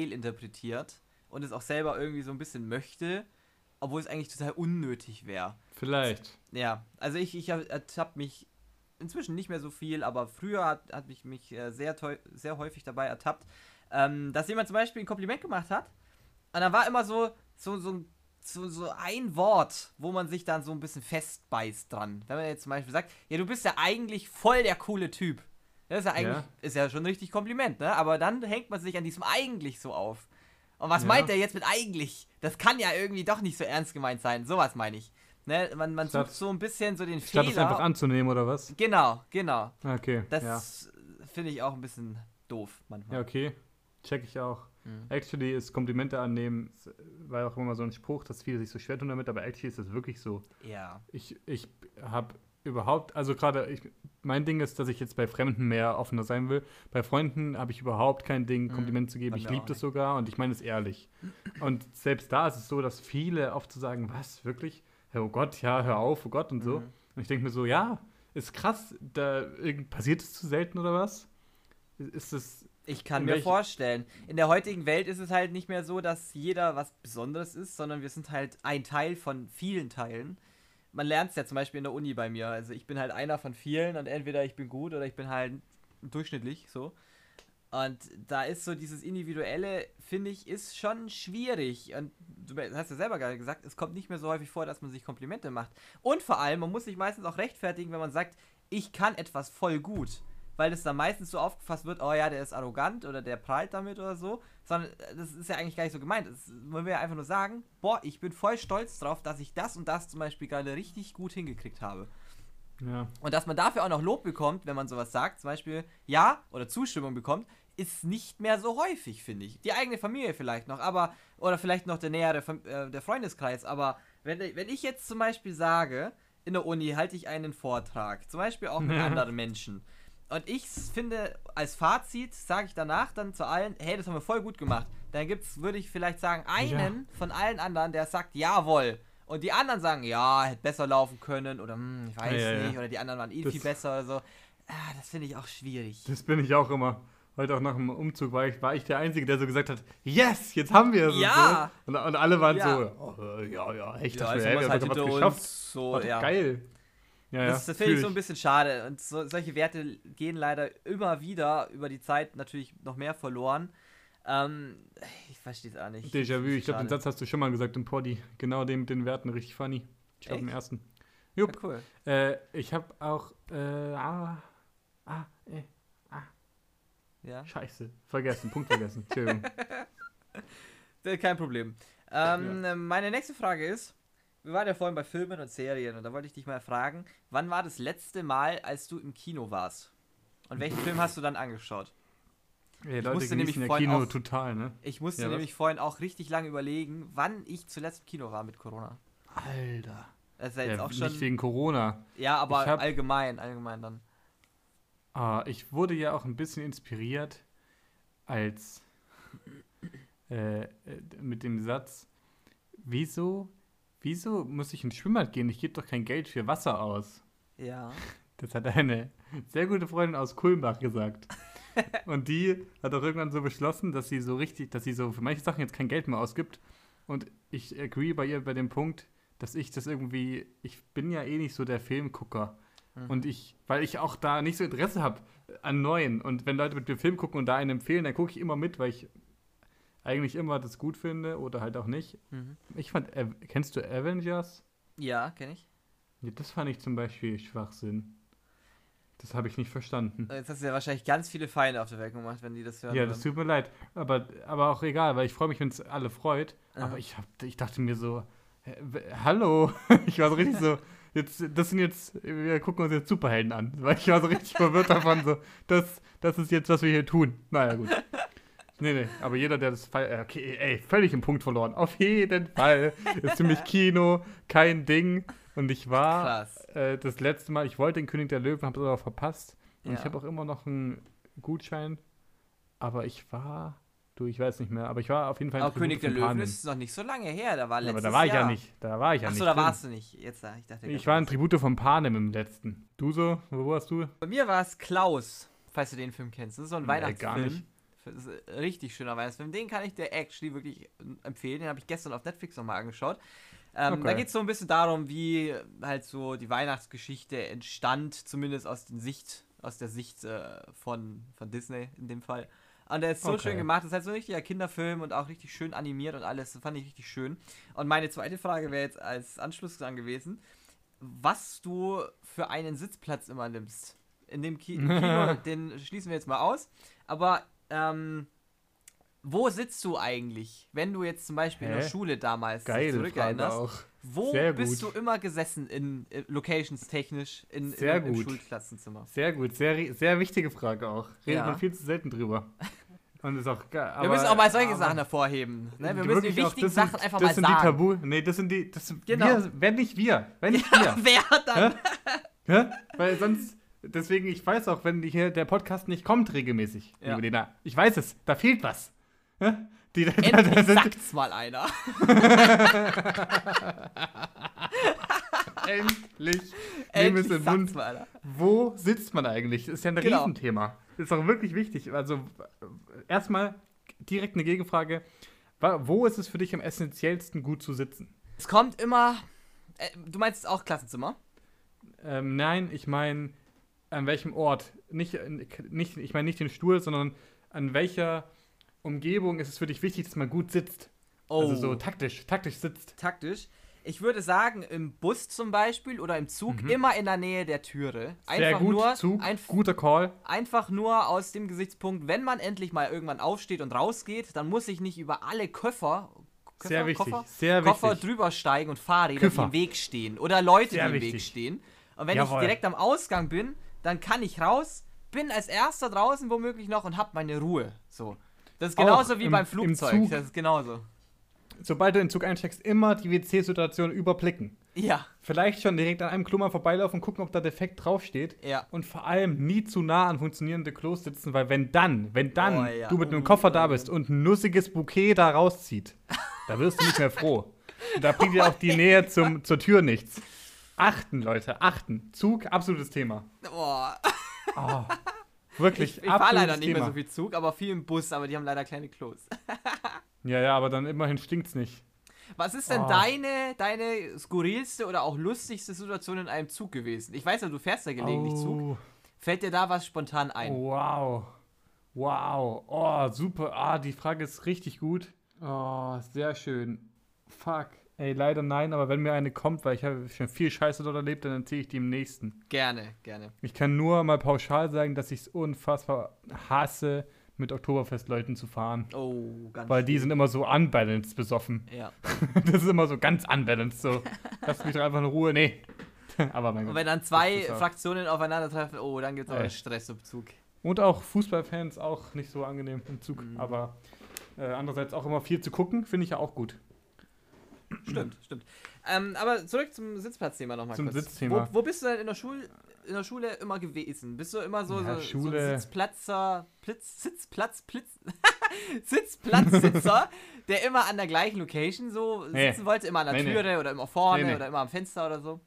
fehlinterpretiert und es auch selber irgendwie so ein bisschen möchte, obwohl es eigentlich total unnötig wäre. Vielleicht. Ja, also ich, ich ertappe mich inzwischen nicht mehr so viel, aber früher hat, hat mich, mich äh, sehr, sehr häufig dabei ertappt, ähm, dass jemand zum Beispiel ein Kompliment gemacht hat und dann war immer so, so, so, so, so ein Wort, wo man sich dann so ein bisschen festbeißt dran. Wenn man jetzt zum Beispiel sagt, ja, du bist ja eigentlich voll der coole Typ. Das ist ja eigentlich, Ja. ist ja schon ein richtig Kompliment, ne? Aber dann hängt man sich an diesem eigentlich so auf. Und was Ja. meint er jetzt mit eigentlich? Das kann ja irgendwie doch nicht so ernst gemeint sein. Sowas meine ich. Ne? Man, man Statt- sucht so ein bisschen so den Statt es einfach Fehler. anzunehmen, oder was? Genau, genau. Okay. Das ja. finde ich auch ein bisschen doof manchmal. ja, okay. Check ich auch. Mhm. Actually ist Komplimente annehmen, war auch immer so ein Spruch, dass viele sich so schwer tun damit, aber actually ist das wirklich so. Ja. Ich, ich habe überhaupt, also gerade, mein Ding ist, dass ich jetzt bei Fremden mehr offener sein will. Bei Freunden habe ich überhaupt kein Ding, Mhm. Kompliment zu geben. Ich liebe das sogar und ich meine es ehrlich. Und selbst da ist es so, dass viele oft so sagen, was, wirklich? Oh Gott, ja, hör auf, oh Gott und so. Mhm. Und ich denke mir so, ja, ist krass, da irgend, passiert es zu selten oder was? Ist es, Ich kann mir vorstellen. In der heutigen Welt ist es halt nicht mehr so, dass jeder was Besonderes ist, sondern wir sind halt ein Teil von vielen Teilen. Man lernt es ja zum Beispiel in der Uni bei mir. Also ich bin halt einer von vielen und entweder ich bin gut oder ich bin halt durchschnittlich so. Und da ist so dieses Individuelle, finde ich, ist schon schwierig. Und du hast ja selber gerade gesagt, es kommt nicht mehr so häufig vor, dass man sich Komplimente macht. Und vor allem, man muss sich meistens auch rechtfertigen, wenn man sagt, ich kann etwas voll gut. Weil es dann meistens so aufgefasst wird, oh ja, der ist arrogant oder der prahlt damit oder so. Sondern das ist ja eigentlich gar nicht so gemeint. Das wollen wir ja einfach nur sagen, boah, ich bin voll stolz drauf, dass ich das und das zum Beispiel gerade richtig gut hingekriegt habe. ja, Und dass man dafür auch noch Lob bekommt, wenn man sowas sagt, zum Beispiel Ja oder Zustimmung bekommt, ist nicht mehr so häufig, finde ich. Die eigene Familie vielleicht noch, aber, oder vielleicht noch der nähere äh, der Freundeskreis, aber wenn, wenn ich jetzt zum Beispiel sage, in der Uni halte ich einen Vortrag, zum Beispiel auch mit Ja. anderen Menschen. Und ich finde, als Fazit sage ich danach dann zu allen, hey, das haben wir voll gut gemacht. Dann gibt's, würde ich vielleicht sagen, einen von allen anderen, der sagt, jawohl. Und die anderen sagen, ja, hätte besser laufen können oder hm, ich weiß Ja, ja, ja. nicht, oder die anderen waren eh Das- viel besser oder so. Ah, das finde ich auch schwierig. das bin ich auch immer. Heute auch nach dem Umzug war ich, war ich der Einzige, der so gesagt hat, yes, jetzt haben wir es. Ja. Und, so. und, und alle waren Ja. so, oh, ja, ja, ich Ja, haben hey, wir's wir halt was geschafft. So, ja. geil. Ja, ja, Das, das finde ich so ein bisschen schade. Und so, solche Werte gehen leider immer wieder über die Zeit natürlich noch mehr verloren. Ähm, ich verstehe es auch nicht. Déjà-vu, ich glaube, den. Satz hast du schon mal gesagt im Poddy. Genau den mit den Werten, richtig funny. Ich glaube, im ersten. Ja, Jupp. cool. Äh, ich habe auch, äh, ah, ah, äh, Ja. scheiße, vergessen, Punkt vergessen. Entschuldigung. <laughs> Äh, Kein Problem. Ähm, äh, Meine nächste Frage ist, wir waren ja vorhin bei Filmen und Serien und da wollte ich dich mal fragen, wann war das letzte Mal, als du im Kino warst? Und welchen Film hast du dann angeschaut? Ey, Leute musste genießen nämlich vorhin Kino auch- total, ne? Ich musste Ja, was? nämlich vorhin auch richtig lange überlegen, wann ich zuletzt im Kino war mit Corona. Alter. Das ist ja jetzt Ja, auch schon. nicht wegen Corona. Ja, aber Ich hab- allgemein, allgemein dann. Ah, ich wurde ja auch ein bisschen inspiriert, als äh, äh, mit dem Satz, wieso, wieso muss ich ins Schwimmbad gehen? Ich gebe doch kein Geld für Wasser aus. Ja. Das hat eine sehr gute Freundin aus Kulmbach gesagt. <laughs> Und die hat auch irgendwann so beschlossen, dass sie so richtig, dass sie so für manche Sachen jetzt kein Geld mehr ausgibt. Und ich agree bei ihr bei dem Punkt, dass ich das irgendwie, ich bin ja eh nicht so der Filmgucker. Mhm. Und ich, weil ich auch da nicht so Interesse habe an neuen. Und wenn Leute mit mir Film gucken und da einen empfehlen, dann gucke ich immer mit, weil ich eigentlich immer das gut finde oder halt auch nicht. Mhm. Ich fand, kennst du Avengers? Ja, kenne ich. Ja, das fand ich zum Beispiel Schwachsinn. Das habe ich nicht verstanden. Jetzt hast du ja wahrscheinlich ganz viele Feinde auf der Welt gemacht, wenn die das hören. Ja, das tut mir leid. Aber, aber auch egal, weil ich freue mich, wenn es alle freut. Aha. Aber ich, hab, ich dachte mir so, hallo? <laughs> ich war so richtig so, jetzt, das sind jetzt, wir gucken uns jetzt Superhelden an. Weil ich war so richtig <laughs> verwirrt davon, so, das, das ist jetzt, was wir hier tun. Naja, gut. Nee, nee, aber jeder, der das Fall. Okay, ey, völlig im Punkt verloren. Auf jeden Fall. Ist für mich Kino kein Ding. Und ich war äh, das letzte Mal, ich wollte den König der Löwen, habe das aber verpasst. Und Ja. ich habe auch immer noch einen Gutschein. Aber ich war. Du, ich weiß nicht mehr. Aber ich war auf jeden Fall Aber König der Löwen ist noch nicht so lange her. Da war Ja, letztes aber da war ich Jahr. ja nicht. Da war ich ja Achso, nicht. da drin. warst du nicht. Jetzt, äh, ich dachte, Ich war in Tribute von Panem im letzten. Du so? Wo warst du? Bei mir war es Klaus, falls du den Film kennst. Das ist so ein Nee, Weihnachtsfilm. gar nicht. Ist ein richtig schöner Weihnachtsfilm. Den kann ich dir actually wirklich empfehlen. Den habe ich gestern auf Netflix nochmal angeschaut. Ähm, Okay. Da geht es so ein bisschen darum, wie halt so die Weihnachtsgeschichte entstand, zumindest aus, den Sicht, aus der Sicht äh, von, von Disney in dem Fall. Und der ist so Okay. schön gemacht. Das ist halt so ein richtiger Kinderfilm und auch richtig schön animiert und alles. Das fand ich richtig schön. Und meine zweite Frage wäre jetzt als Anschluss dran gewesen, was du für einen Sitzplatz immer nimmst. In dem Ki Kino, <laughs> den schließen wir jetzt mal aus. Aber ähm, wo sitzt du eigentlich, wenn du jetzt zum Beispiel in der Hä? Schule damals Geile zurückerinnerst? Wo bist du immer gesessen in, in Locations technisch in, Sehr in, im gut. Schulklassenzimmer? Sehr gut, sehr, sehr wichtige Frage auch. Redet Ja. man viel zu selten drüber. Und ist auch geil. wir müssen auch mal solche aber- Sachen hervorheben. Ne? Wir müssen die Wirklich auch, wichtigen das sind- Sachen einfach das mal sind sagen. die Tabu. Nee, das sind die. Das, Genau. wir, wenn nicht wir. Wenn nicht <laughs> wir. Wer dann? Hä? Weil sonst. Deswegen, ich weiß auch, wenn hier der Podcast nicht kommt regelmäßig, Ja. liebe Lena. Ich weiß es, da fehlt was. Die, da, Endlich da sind, sagt's mal einer. <laughs> endlich. Es Endlich in den Mund. sagt's mal einer. Wo sitzt man eigentlich? Das ist ja ein Genau. Riesenthema. Das ist auch wirklich wichtig. Also, äh, erstmal direkt eine Gegenfrage. Wo ist es für dich am essentiellsten gut zu sitzen? Es kommt immer. Äh, du meinst auch Klassenzimmer? Ähm, nein, ich meine, an welchem Ort? Nicht, äh, nicht, ich meine nicht den Stuhl, sondern an welcher Umgebung ist es für dich wichtig, dass man gut sitzt? Oh, Also so taktisch, taktisch sitzt. taktisch. Ich würde sagen, im Bus zum Beispiel oder im Zug immer in der Nähe der Türe. Mhm. Sehr gut, nur, Zug, einf- guter Call. einfach nur aus dem Gesichtspunkt, wenn man endlich mal irgendwann aufsteht und rausgeht, dann muss ich nicht über alle Köffer, Köffer Sehr wichtig, Koffer, sehr Koffer wichtig. drüber steigen und Fahrräder, die Küffer. im Weg stehen. Oder Leute, Sehr die im Weg wichtig. stehen. Und wenn Jawohl. ich direkt am Ausgang bin, dann kann ich raus, bin als erster draußen womöglich noch und hab meine Ruhe. So. Das ist Auch genauso wie im- beim im Flugzeug. Zug. Das ist genauso. Sobald du in den Zug einsteigst, immer die WC-Situation überblicken. Ja, Vielleicht schon direkt an einem Klo mal vorbeilaufen und gucken, ob da defekt draufsteht. ja. Und vor allem nie zu nah an funktionierende Klos sitzen, weil wenn dann, wenn dann Oh ja. du mit einem Oh, Koffer da oh. bist und ein nussiges Bouquet da rauszieht, da wirst du nicht mehr froh. Und da bringt dir auch die Nähe zum, zur Tür nichts. Achten, Leute, achten. Zug, absolutes Thema. Boah. Oh, wirklich, <laughs> Ich, ich fahre leider nicht Thema. mehr so viel Zug, aber viel im Bus, aber die haben leider kleine Klos. <laughs> Ja, ja, aber dann immerhin stinkt's nicht. Was ist denn Oh. deine, deine skurrilste oder auch lustigste Situation in einem Zug gewesen? Ich weiß ja, du fährst ja gelegentlich Zug. Oh, Fällt dir da was spontan ein? wow. Wow. Oh, super. Ah, die Frage ist richtig gut. Oh, sehr schön. Fuck. Ey, leider nein, aber wenn mir eine kommt, weil ich habe schon viel Scheiße dort erlebt, dann erzähle ich die im nächsten. Gerne, gerne. Ich kann nur mal pauschal sagen, dass ich es unfassbar hasse, mit Oktoberfestleuten zu fahren. Oh, ganz Weil die schön. sind immer so unbalanced besoffen. Ja. <laughs> Das ist immer so ganz unbalanced. So, lass mich doch einfach in Ruhe. Nee. <laughs> Aber mein Und Gott. wenn dann zwei auch- Fraktionen aufeinandertreffen, oh, dann gibt es aber Ey. Stress im Zug. Und auch Fußballfans auch nicht so angenehm im Zug. Mhm. Aber äh, andererseits auch immer viel zu gucken, finde ich ja auch gut. Stimmt, stimmt. Ähm, aber zurück zum Sitzplatzthema nochmal Zum kurz. Sitzthema. Wo, wo bist du denn in der, Schul in der Schule immer gewesen? Bist du immer so, Ja, so, so ein Sitzplatzer, Plitz, Sitzplatz, Plitz, <laughs> Sitzplatzsitzer, <laughs> der immer an der gleichen Location so Nee. sitzen wollte, immer an der Nee, nee. Türe oder immer vorne Nee, nee. oder immer am Fenster oder so?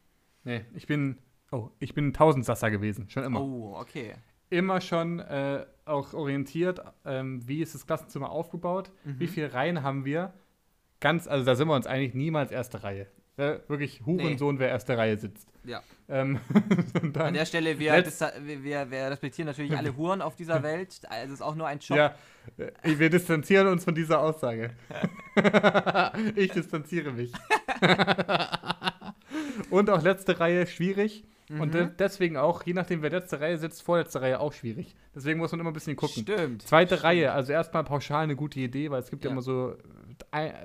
Nee, ich bin. Oh, ich bin ein Tausendsasser gewesen. Schon immer. Oh, okay. Immer schon äh, auch orientiert, ähm, wie ist das Klassenzimmer aufgebaut, Mhm. wie viele Reihen haben wir. Ganz, also da sind wir uns eigentlich niemals erste Reihe. Äh, wirklich Hurensohn, wer erste Reihe sitzt. Ja. Ähm, <laughs> An der Stelle, wir, wir, wir, wir respektieren natürlich alle Huren auf dieser Welt. Also es ist auch nur ein Job. Ja, äh, wir distanzieren uns von dieser Aussage. <laughs> ich distanziere mich. <laughs> Und auch letzte Reihe schwierig. Und de Mhm. deswegen auch, je nachdem, wer letzte Reihe sitzt, vorletzte Reihe auch schwierig. Deswegen muss man immer ein bisschen gucken. Stimmt. Zweite Stimmt. Reihe, also erstmal pauschal eine gute Idee, weil es gibt ja, Ja. immer so,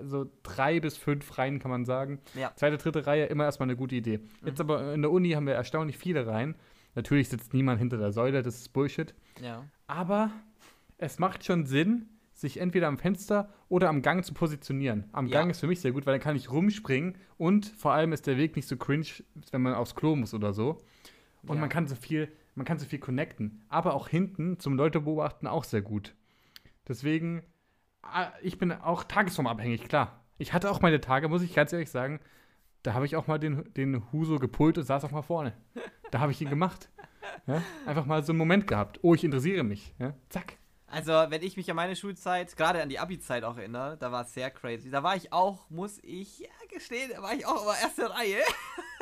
so drei bis fünf Reihen, kann man sagen. Ja. Zweite, dritte Reihe, immer erstmal eine gute Idee. Jetzt aber in der Uni haben wir erstaunlich viele Reihen. Natürlich sitzt niemand hinter der Säule, das ist Bullshit. Ja. Aber es macht schon Sinn, sich entweder am Fenster oder am Gang zu positionieren. Am Ja. Gang ist für mich sehr gut, weil dann kann ich rumspringen und vor allem ist der Weg nicht so cringe, wenn man aufs Klo muss oder so. Und Ja. man kann so viel, man kann so viel connecten. Aber auch hinten zum Leute beobachten auch sehr gut. Deswegen, ah, ich bin auch tagesformabhängig, klar. Ich hatte auch meine Tage, muss ich ganz ehrlich sagen, da habe ich auch mal den, den Huso gepult und saß auch mal vorne. Da habe ich ihn gemacht. Ja? Einfach mal so einen Moment gehabt. Oh, ich interessiere mich. Ja? Zack. Also, wenn ich mich an meine Schulzeit, gerade an die Abi-Zeit auch erinnere, da war es sehr crazy. Da war ich auch, muss ich ja, gestehen, da war ich auch immer erste Reihe. <laughs>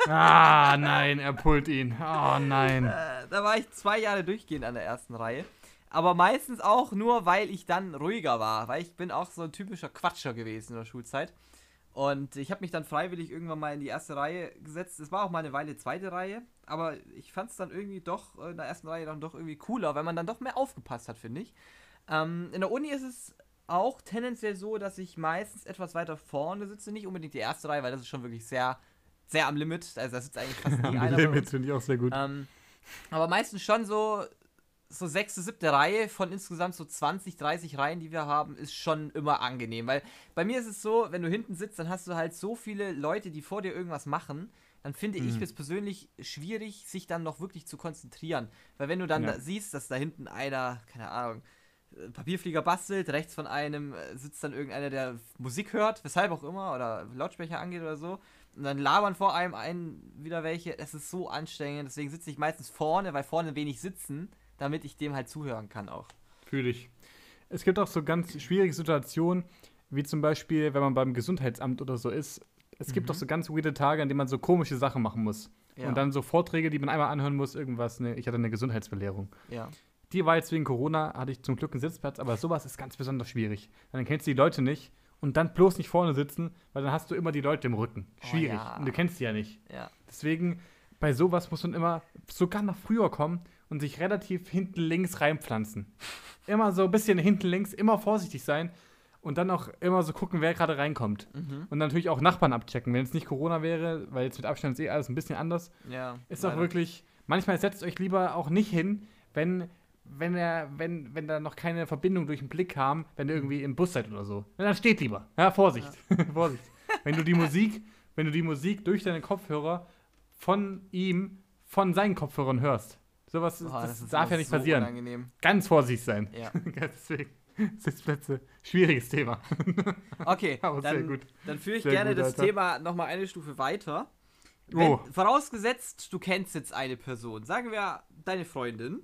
Ah, nein, er pullt ihn. Oh, nein. Äh, da war ich zwei Jahre durchgehend an der ersten Reihe. Aber meistens auch nur, weil ich dann ruhiger war. Weil ich bin auch so ein typischer Quatscher gewesen in der Schulzeit. Und ich habe mich dann freiwillig irgendwann mal in die erste Reihe gesetzt. Es war auch mal eine Weile zweite Reihe. Aber ich fand es dann irgendwie doch äh, in der ersten Reihe dann doch irgendwie cooler, weil man dann doch mehr aufgepasst hat, finde ich. Ähm, in der Uni ist es auch tendenziell so, dass ich meistens etwas weiter vorne sitze. Nicht unbedingt die erste Reihe, weil das ist schon wirklich sehr, sehr am Limit. Also da sitzt eigentlich fast <laughs> nie Am einer uns. Limit finde ich auch sehr gut. Ähm, aber meistens schon so, so sechste, siebte Reihe von insgesamt so 20, 30 Reihen, die wir haben, ist schon immer angenehm. Weil bei mir ist es so, wenn du hinten sitzt, dann hast du halt so viele Leute, die vor dir irgendwas machen. Dann finde ich Mhm. es persönlich schwierig, sich dann noch wirklich zu konzentrieren. Weil wenn du dann Ja. da siehst, dass da hinten einer, keine Ahnung, Papierflieger bastelt, rechts von einem äh, sitzt dann irgendeiner, der Musik hört, weshalb auch immer, oder Lautsprecher angeht oder so. Und dann labern vor einem einen wieder welche. Es ist so anstrengend. Deswegen sitze ich meistens vorne, weil vorne wenig sitzen, damit ich dem halt zuhören kann auch. Fühle ich. Es gibt auch so ganz schwierige Situationen, wie zum Beispiel, wenn man beim Gesundheitsamt oder so ist. Es gibt Mhm. doch so ganz weirde Tage, an denen man so komische Sachen machen muss. Ja. Und dann so Vorträge, die man einmal anhören muss, irgendwas. Ne, ich hatte eine Gesundheitsbelehrung. ja. Die war jetzt wegen Corona, hatte ich zum Glück einen Sitzplatz, aber sowas ist ganz besonders schwierig. Dann kennst du die Leute nicht und dann bloß nicht vorne sitzen, weil dann hast du immer die Leute im Rücken. Oh Schwierig. ja. Und du kennst die ja nicht. Ja. Deswegen, bei sowas muss man immer sogar noch früher kommen und sich relativ hinten links reinpflanzen. <laughs> Immer so ein bisschen hinten links, immer vorsichtig sein und dann auch immer so gucken, wer gerade reinkommt. Mhm. Und natürlich auch Nachbarn abchecken. Wenn es nicht Corona wäre, weil jetzt mit Abstand ist eh alles ein bisschen anders, Ja. ist auch leider. wirklich, manchmal setzt euch lieber auch nicht hin, wenn, wenn, er, wenn, wenn da noch keine Verbindung durch den Blick kam, wenn ihr irgendwie im Bus seid oder so. Dann steht lieber. Ja, Vorsicht. <laughs> Vorsicht. Wenn du die Musik, wenn du die Musik durch deine Kopfhörer von ihm, von seinen Kopfhörern hörst. Sowas Boah, das, ist darf ja nicht so passieren. Unangenehm. Ganz vorsichtig sein. Ja. <laughs> Deswegen. Sitzplätze, schwieriges Thema. <laughs> Okay, Aber sehr dann, gut. dann führe ich Sehr gerne gut, das Alter. Thema nochmal eine Stufe weiter. Wenn, Oh. Vorausgesetzt, du kennst jetzt eine Person, sagen wir deine Freundin.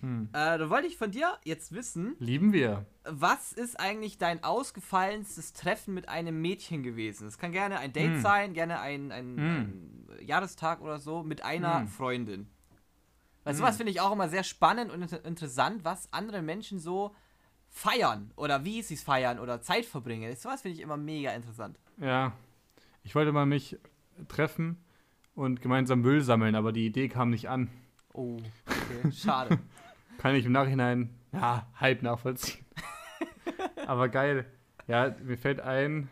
Hm. Äh, dann wollte ich von dir jetzt wissen, Lieben wir. was ist eigentlich dein ausgefallenstes Treffen mit einem Mädchen gewesen? Es kann gerne ein Date Hm. sein, gerne ein, ein, Hm. ein Jahrestag oder so mit einer Hm. Freundin. Weil Hm. sowas finde ich auch immer sehr spannend und inter interessant, was andere Menschen so feiern oder wie sie es feiern oder Zeit verbringen. Sowas finde ich immer mega interessant. Ja. Ich wollte mal mich treffen und gemeinsam Müll sammeln, aber die Idee kam nicht an. Oh, okay, schade. <laughs> Kann ich im Nachhinein, ja, halb nachvollziehen. <laughs> Aber geil. Ja, mir fällt ein,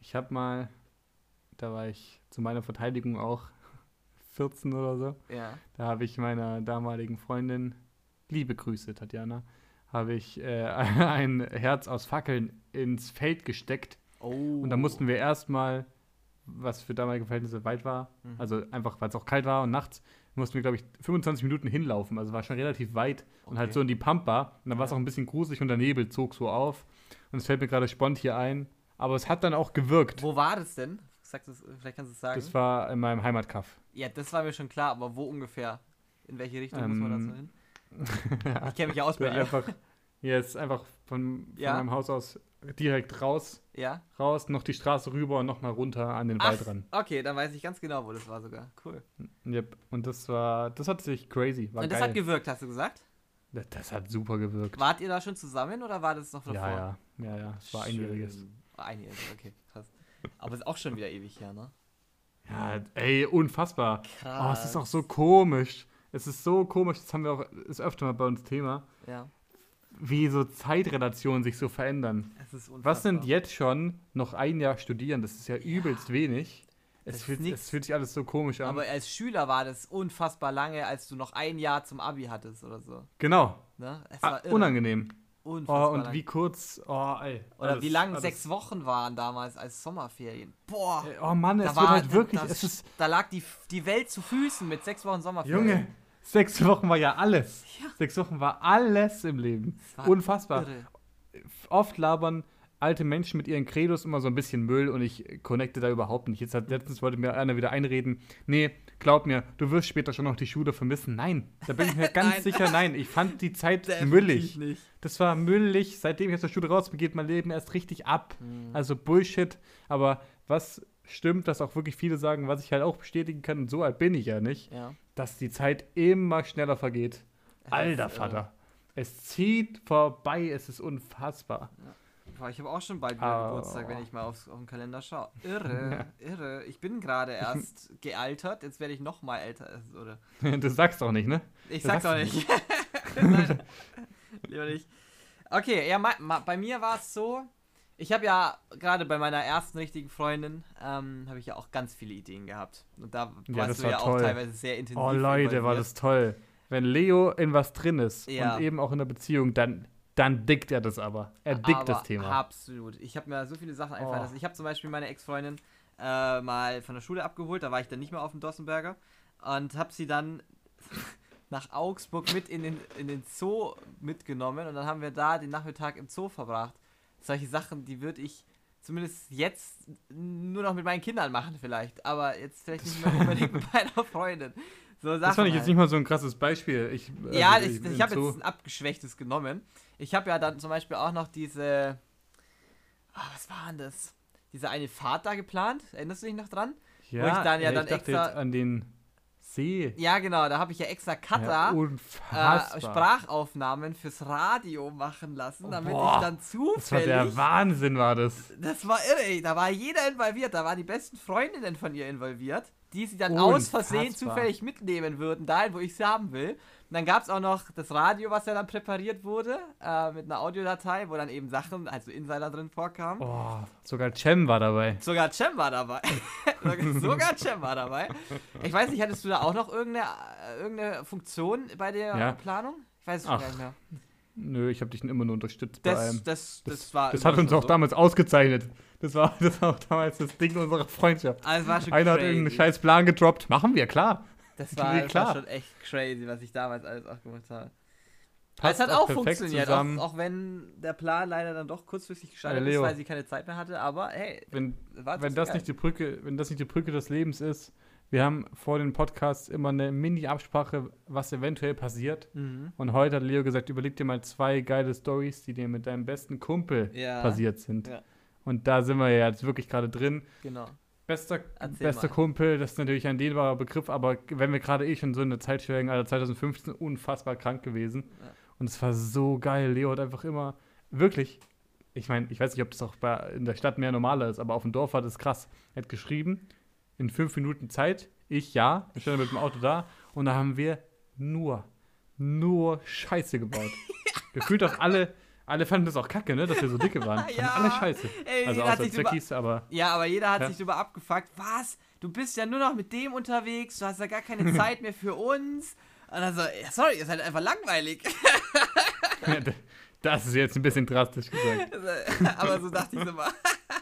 ich habe mal, da war ich zu meiner Verteidigung auch <laughs> 14 oder so. ja. Da habe ich meiner damaligen Freundin, liebe Grüße, Tatjana, habe ich äh, <laughs> ein Herz aus Fackeln ins Feld gesteckt. Oh. Und da mussten wir erstmal, was für damalige Verhältnisse weit war, Mhm. also einfach, weil es auch kalt war und nachts, mussten wir, glaube ich, 25 Minuten hinlaufen. Also war schon relativ weit und halt Okay. so in die Pampa. Und dann war es Ja. auch ein bisschen gruselig und der Nebel zog so auf. Und es fällt mir gerade spont hier ein. Aber es hat dann auch gewirkt. Wo war das denn? Sagst du's, vielleicht kannst du es sagen. Das war in meinem Heimatkaff. ja, das war mir schon klar, aber wo ungefähr? In welche Richtung muss man da so Ähm, hin? <laughs> Ich kenne mich ja aus <laughs> bei dir. einfach, jetzt einfach von, von Ja. meinem Haus aus direkt raus, Ja? raus, noch die Straße rüber und nochmal runter an den Wald ran. okay, dann weiß ich ganz genau, wo das war sogar. Cool. Yep. Und das war, das hat sich crazy, war Und das geil. hat gewirkt, hast du gesagt? das, das hat super gewirkt. Wart ihr da schon zusammen oder war das noch davor? Ja, ja, ja, ja, es war einjähriges. Schön. War einjähriges, okay, krass. Aber ist auch schon wieder ewig her, ne? Ja, ey, unfassbar. Krass. Oh, es ist auch so komisch. Es ist so komisch, das haben wir auch, ist öfter mal bei uns Thema, Ja, wie so Zeitrelationen sich so verändern. Was sind jetzt schon noch ein Jahr studieren? Das ist ja übelst wenig. Es fühlt, es fühlt sich alles so komisch an. Aber als Schüler war das unfassbar lange, als du noch ein Jahr zum Abi hattest oder so. genau. Ne? Es Ah, war unangenehm. Oh, Unfassbar und lang. wie kurz, oh, ey. Oder alles- wie lang alles- sechs Wochen waren damals als Sommerferien. Boah. Oh Mann, es wird halt wirklich, da, es ist, da lag die, die Welt zu Füßen mit sechs Wochen Sommerferien. Junge, sechs Wochen war ja alles. Ja. Sechs Wochen war alles im Leben. War Unfassbar. irre. Oft labern alte Menschen mit ihren Credos immer so ein bisschen Müll und ich connecte da überhaupt nicht. Jetzt hat letztens wollte mir einer wieder einreden, nee, glaub mir, du wirst später schon noch die Schule vermissen. Nein, da bin ich mir <laughs> ganz sicher, nein. Ich fand die Zeit Definitiv müllig. nicht. Das war müllig. Seitdem ich aus der Schule raus bin, geht mein Leben erst richtig ab. Also Bullshit. Aber was stimmt, dass auch wirklich viele sagen, was ich halt auch bestätigen kann, und so alt bin ich ja nicht, Ja. dass die Zeit immer schneller vergeht. Alter äh, Vater. Es zieht vorbei, es ist unfassbar. Boah, ich habe auch schon bald wieder Ah. Geburtstag, wenn ich mal aufs, auf den Kalender schaue. Irre, <laughs> irre. Ich bin gerade <laughs> erst gealtert, jetzt werde ich noch mal älter. Oder <laughs> Du sagst doch nicht, ne? ich sag's auch nicht. Nein, lieber nicht. Okay, ja, ma, ma, bei mir war es so, ich habe ja gerade bei meiner ersten richtigen Freundin, ähm, habe ich ja auch ganz viele Ideen gehabt. Und da Ja, warst du war ja auch toll. teilweise sehr intensiv Oh Leute, war das toll. Wenn Leo in was drin ist Ja. und eben auch in der Beziehung, dann, dann dickt er das aber. Er dickt Aber das Thema. Absolut. Ich habe mir so viele Sachen einfallen Oh. lassen. Ich habe zum Beispiel meine Ex-Freundin äh, mal von der Schule abgeholt. Da war ich dann nicht mehr auf dem Dossenberger. Und habe sie dann <laughs> nach Augsburg mit in den, in den Zoo mitgenommen. Und dann haben wir da den Nachmittag im Zoo verbracht. Solche Sachen, die würde ich zumindest jetzt nur noch mit meinen Kindern machen vielleicht. Aber jetzt vielleicht nicht mehr <laughs> unbedingt mit meiner Freundin. So das fand ich jetzt nicht mal so ein krasses Beispiel. Ich, Ja, also ich, ich im habe jetzt ein abgeschwächtes genommen. Ich habe ja dann zum Beispiel auch noch diese. Ah, was war denn das? Diese eine Fahrt da geplant. Erinnerst du dich noch dran? ja, ich dann ja ich dann dachte extra- an den See. Ja, genau. Da habe ich ja extra Ja, Cutter. unfassbar. äh, Sprachaufnahmen fürs Radio machen lassen, damit Boah, ich dann das war zufällig. der Wahnsinn, war das. Das war irre. Da war jeder involviert. Da waren die besten Freundinnen von ihr involviert, die sie dann aus Versehen Unfassbar. zufällig mitnehmen würden, dahin, wo ich sie haben will. Und dann gab es auch noch das Radio, was ja dann präpariert wurde, äh, mit einer Audiodatei, wo dann eben Sachen, also Insider drin vorkamen. Oh, sogar Cem war dabei. Sogar Cem war dabei. <laughs> Sogar- Cem war dabei. Ich weiß nicht, hattest du da auch noch irgendeine, äh, irgendeine Funktion bei der Ja. Planung? Ich weiß es Ach, gar nicht mehr. Nö, ich habe dich immer nur unterstützt bei Das, allem. das, das, Das, war. das hat uns auch so. damals ausgezeichnet. Das war, das war auch damals das Ding unserer Freundschaft. Also, war schon Einer hat crazy. irgendeinen scheiß Plan gedroppt. Machen wir, klar. Das war, das war schon echt crazy, was ich damals alles auch gemacht habe. Passt es hat auch perfekt funktioniert, auch, auch wenn der Plan leider dann doch kurzfristig gescheitert ist, weil sie keine Zeit mehr hatte, aber hey, Wenn, wenn, das geil. nicht die Brücke, wenn das nicht die Brücke des Lebens ist, wir haben vor den Podcasts immer eine Mini-Absprache, was eventuell passiert. Mhm. Und heute hat Leo gesagt, überleg dir mal zwei geile Stories, die dir mit deinem besten Kumpel Ja. passiert sind. Ja. Und da sind wir ja jetzt wirklich gerade drin. Genau. Bester, Erzähl bester mal. Kumpel, das ist natürlich ein dehnbarer Begriff, aber wenn wir gerade eh schon so in der Zeit schwelgen, also 2015 unfassbar krank gewesen. Ja. Und es war so geil. Leo hat einfach immer, wirklich, ich meine, ich weiß nicht, ob das auch bei, in der Stadt mehr normaler ist, aber auf dem Dorf war das krass. Er hat geschrieben, in fünf Minuten Zeit, ich ja, ich stand mit dem Auto da und da haben wir nur, nur Scheiße gebaut. <laughs> Gefühlt auch alle, alle fanden das auch kacke, ne, dass wir so dicke <laughs> waren. Ja. alle Scheiße. Ey, Also außer drüber, Zwickis, aber ja, aber jeder hat Ja. sich darüber abgefuckt, was? Du bist ja nur noch mit dem unterwegs, du hast ja gar keine <laughs> Zeit mehr für uns. Und dann so, sorry, ihr seid einfach langweilig. <laughs> das ist jetzt ein bisschen drastisch gesagt. aber so dachte ich so mal.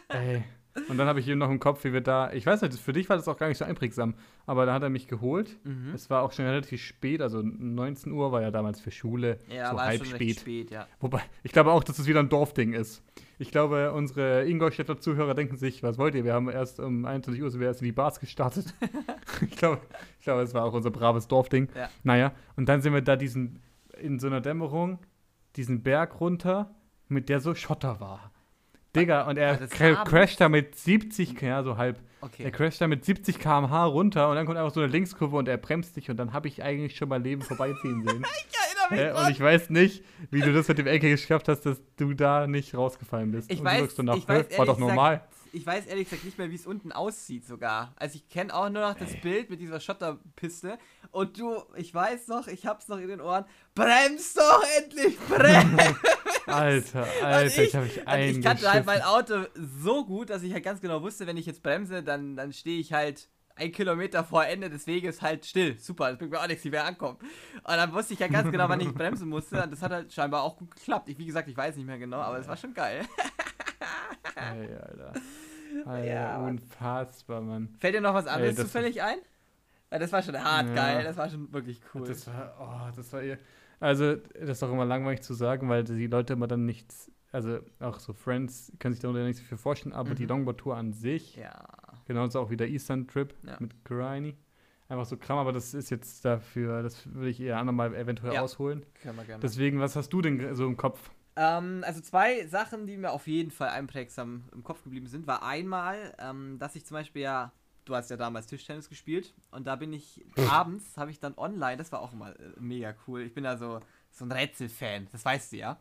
Ey. Und dann habe ich eben noch im Kopf, wie wir da, ich weiß nicht, für dich war das auch gar nicht so einprägsam, aber da hat er mich geholt. Mhm. Es war auch schon relativ spät, also 19 Uhr war ja damals für Schule Ja, so war halb spät. spät, ja. Wobei, ich glaube auch, dass es wieder ein Dorfding ist. Ich glaube, unsere Ingolstädter Zuhörer denken sich, was wollt ihr? Wir haben erst um 21 Uhr sind wir erst in die Bars gestartet. <laughs> ich glaube, ich glaube, es war auch unser braves Dorfding. Ja. Naja, und dann sind wir da diesen, in so einer Dämmerung, diesen Berg runter, mit der so Schotter war. Digga, und er abends? crasht da mit 70, ja, so halb. Er Okay. crasht da mit 70 km/h runter und dann kommt einfach so eine Linkskurve und er bremst dich und dann habe ich eigentlich schon mein Leben vorbeiziehen sehen. <laughs> Ich erinnere mich Äh, und ich weiß nicht, wie du das mit dem Ecke geschafft hast, dass du da nicht rausgefallen bist. Ich und weiß- du wirkst danach, ich weiß "Hä, war doch normal. Ich weiß ehrlich gesagt nicht mehr, wie es unten aussieht sogar. Also ich kenne auch nur noch das Bild mit dieser Schotterpiste. Und du, ich weiß noch, ich hab's noch in den Ohren. Bremst doch endlich, <laughs> bremst! Alter, Und Alter, ich, habe mich und ich kannte halt eingeschissen. mein Auto so gut, dass ich halt ganz genau wusste, wenn ich jetzt bremse, dann, dann stehe ich halt ein Kilometer vor Ende des Weges halt still. Super, das bringt mir auch nichts, wie wir ankommen. Und dann wusste ich ja ganz genau, wann ich <laughs> bremsen musste. Und das hat halt scheinbar auch gut geklappt. Ich, wie gesagt, ich weiß nicht mehr genau, aber es war schon geil. <laughs> Ey, Alter. <laughs> Alter, Ja, unfassbar, Mann. Fällt dir noch was anderes das- zufällig ein? Das war schon hart Ja. geil, das war schon wirklich cool. Das war, oh, das war ihr. Also, das ist auch immer langweilig zu sagen, weil die Leute immer dann nichts, also auch so Friends können sich darunter nicht so viel vorstellen, aber die Mhm. Longboard-Tour an sich, ja. genauso auch wie der Eastern-Trip Ja. mit Griny, einfach so Kram, aber das ist jetzt dafür, das würde ich eher andermal eventuell Ja. ausholen. Können wir gerne. Deswegen, was hast du denn so im Kopf? Ähm, also zwei Sachen, die mir auf jeden Fall einprägsam im Kopf geblieben sind, war einmal, ähm, dass ich zum Beispiel ja, du hast ja damals Tischtennis gespielt und da bin ich abends, habe ich dann online, das war auch immer äh, mega cool. Ich bin ja so, so ein Rätselfan, das weißt du ja.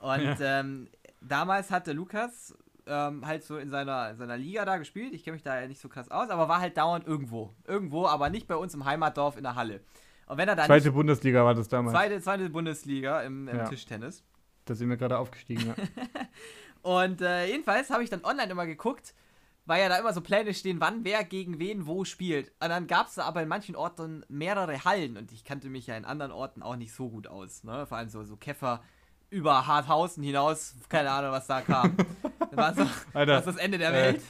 Und Ja. ähm, damals hat der Lukas ähm, halt so in seiner, in seiner Liga da gespielt. Ich kenne mich da ja nicht so krass aus, aber war halt dauernd irgendwo. Irgendwo, aber nicht bei uns im Heimatdorf in der Halle. Und wenn er dann Zweite Bundesliga war das damals. zweite, zweite Bundesliga im, im Ja. Tischtennis. Da sind wir gerade aufgestiegen. Ja. <laughs> Und äh, jedenfalls habe ich dann online immer geguckt, weil ja da immer so Pläne stehen, wann wer gegen wen wo spielt. Und dann gab es da aber in manchen Orten mehrere Hallen und ich kannte mich ja in anderen Orten auch nicht so gut aus. Ne? Vor allem so, so Käfer über Harthausen hinaus, keine Ahnung, was da kam. <laughs> Das war so Alter, das, ist das Ende der äh, Welt.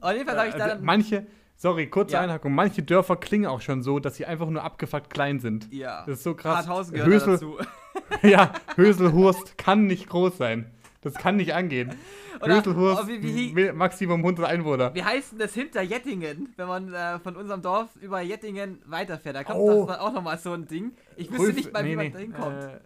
Und jedenfalls habe ich da äh, dann. manche, sorry, kurze Ja. Einhackung, manche Dörfer klingen auch schon so, dass sie einfach nur abgefuckt klein sind. Ja. Das ist so krass. Harthausen gehört Hösel, dazu. <laughs> ja, Höselhurst kann nicht groß sein. Das kann nicht angehen. Oder- Höselhurst, oh, wie- wie- Maximum 100 Einwohner. Wie heißt denn das hinter Jettingen, wenn man äh, von unserem Dorf über Jettingen weiterfährt? Da kommt Oh. das auch nochmal so ein Ding. Ich wüsste Rülf- nicht mal, wie nee, man nee, da hinkommt. Äh,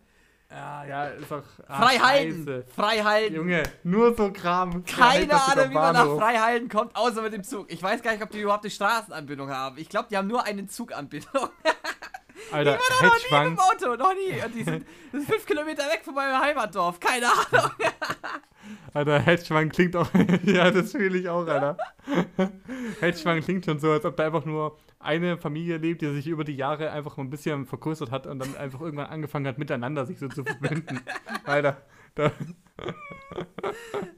ja, ja, ist doch. ah, Freihalten! Freihalten! Junge, nur so Kram. Keine Ahnung, wie man nach. Freihalten kommt, außer mit dem Zug. Ich weiß gar nicht, ob die überhaupt eine Straßenanbindung haben. Ich glaube, die haben nur eine Zuganbindung. <laughs> Alter, Noch nie mit Hedgefang. dem Auto, noch nie. Und die sind, das ist fünf Kilometer weg von meinem Heimatdorf. Keine Ahnung. <laughs> Alter, Hedgefang klingt auch. <laughs> ja, das fühle ich auch, Alter. <laughs> Hedgefang klingt schon so, als ob da einfach nur eine Familie lebt, die sich über die Jahre einfach mal ein bisschen vergrößert hat und dann einfach irgendwann angefangen hat, miteinander sich so zu verbinden. Alter. Da,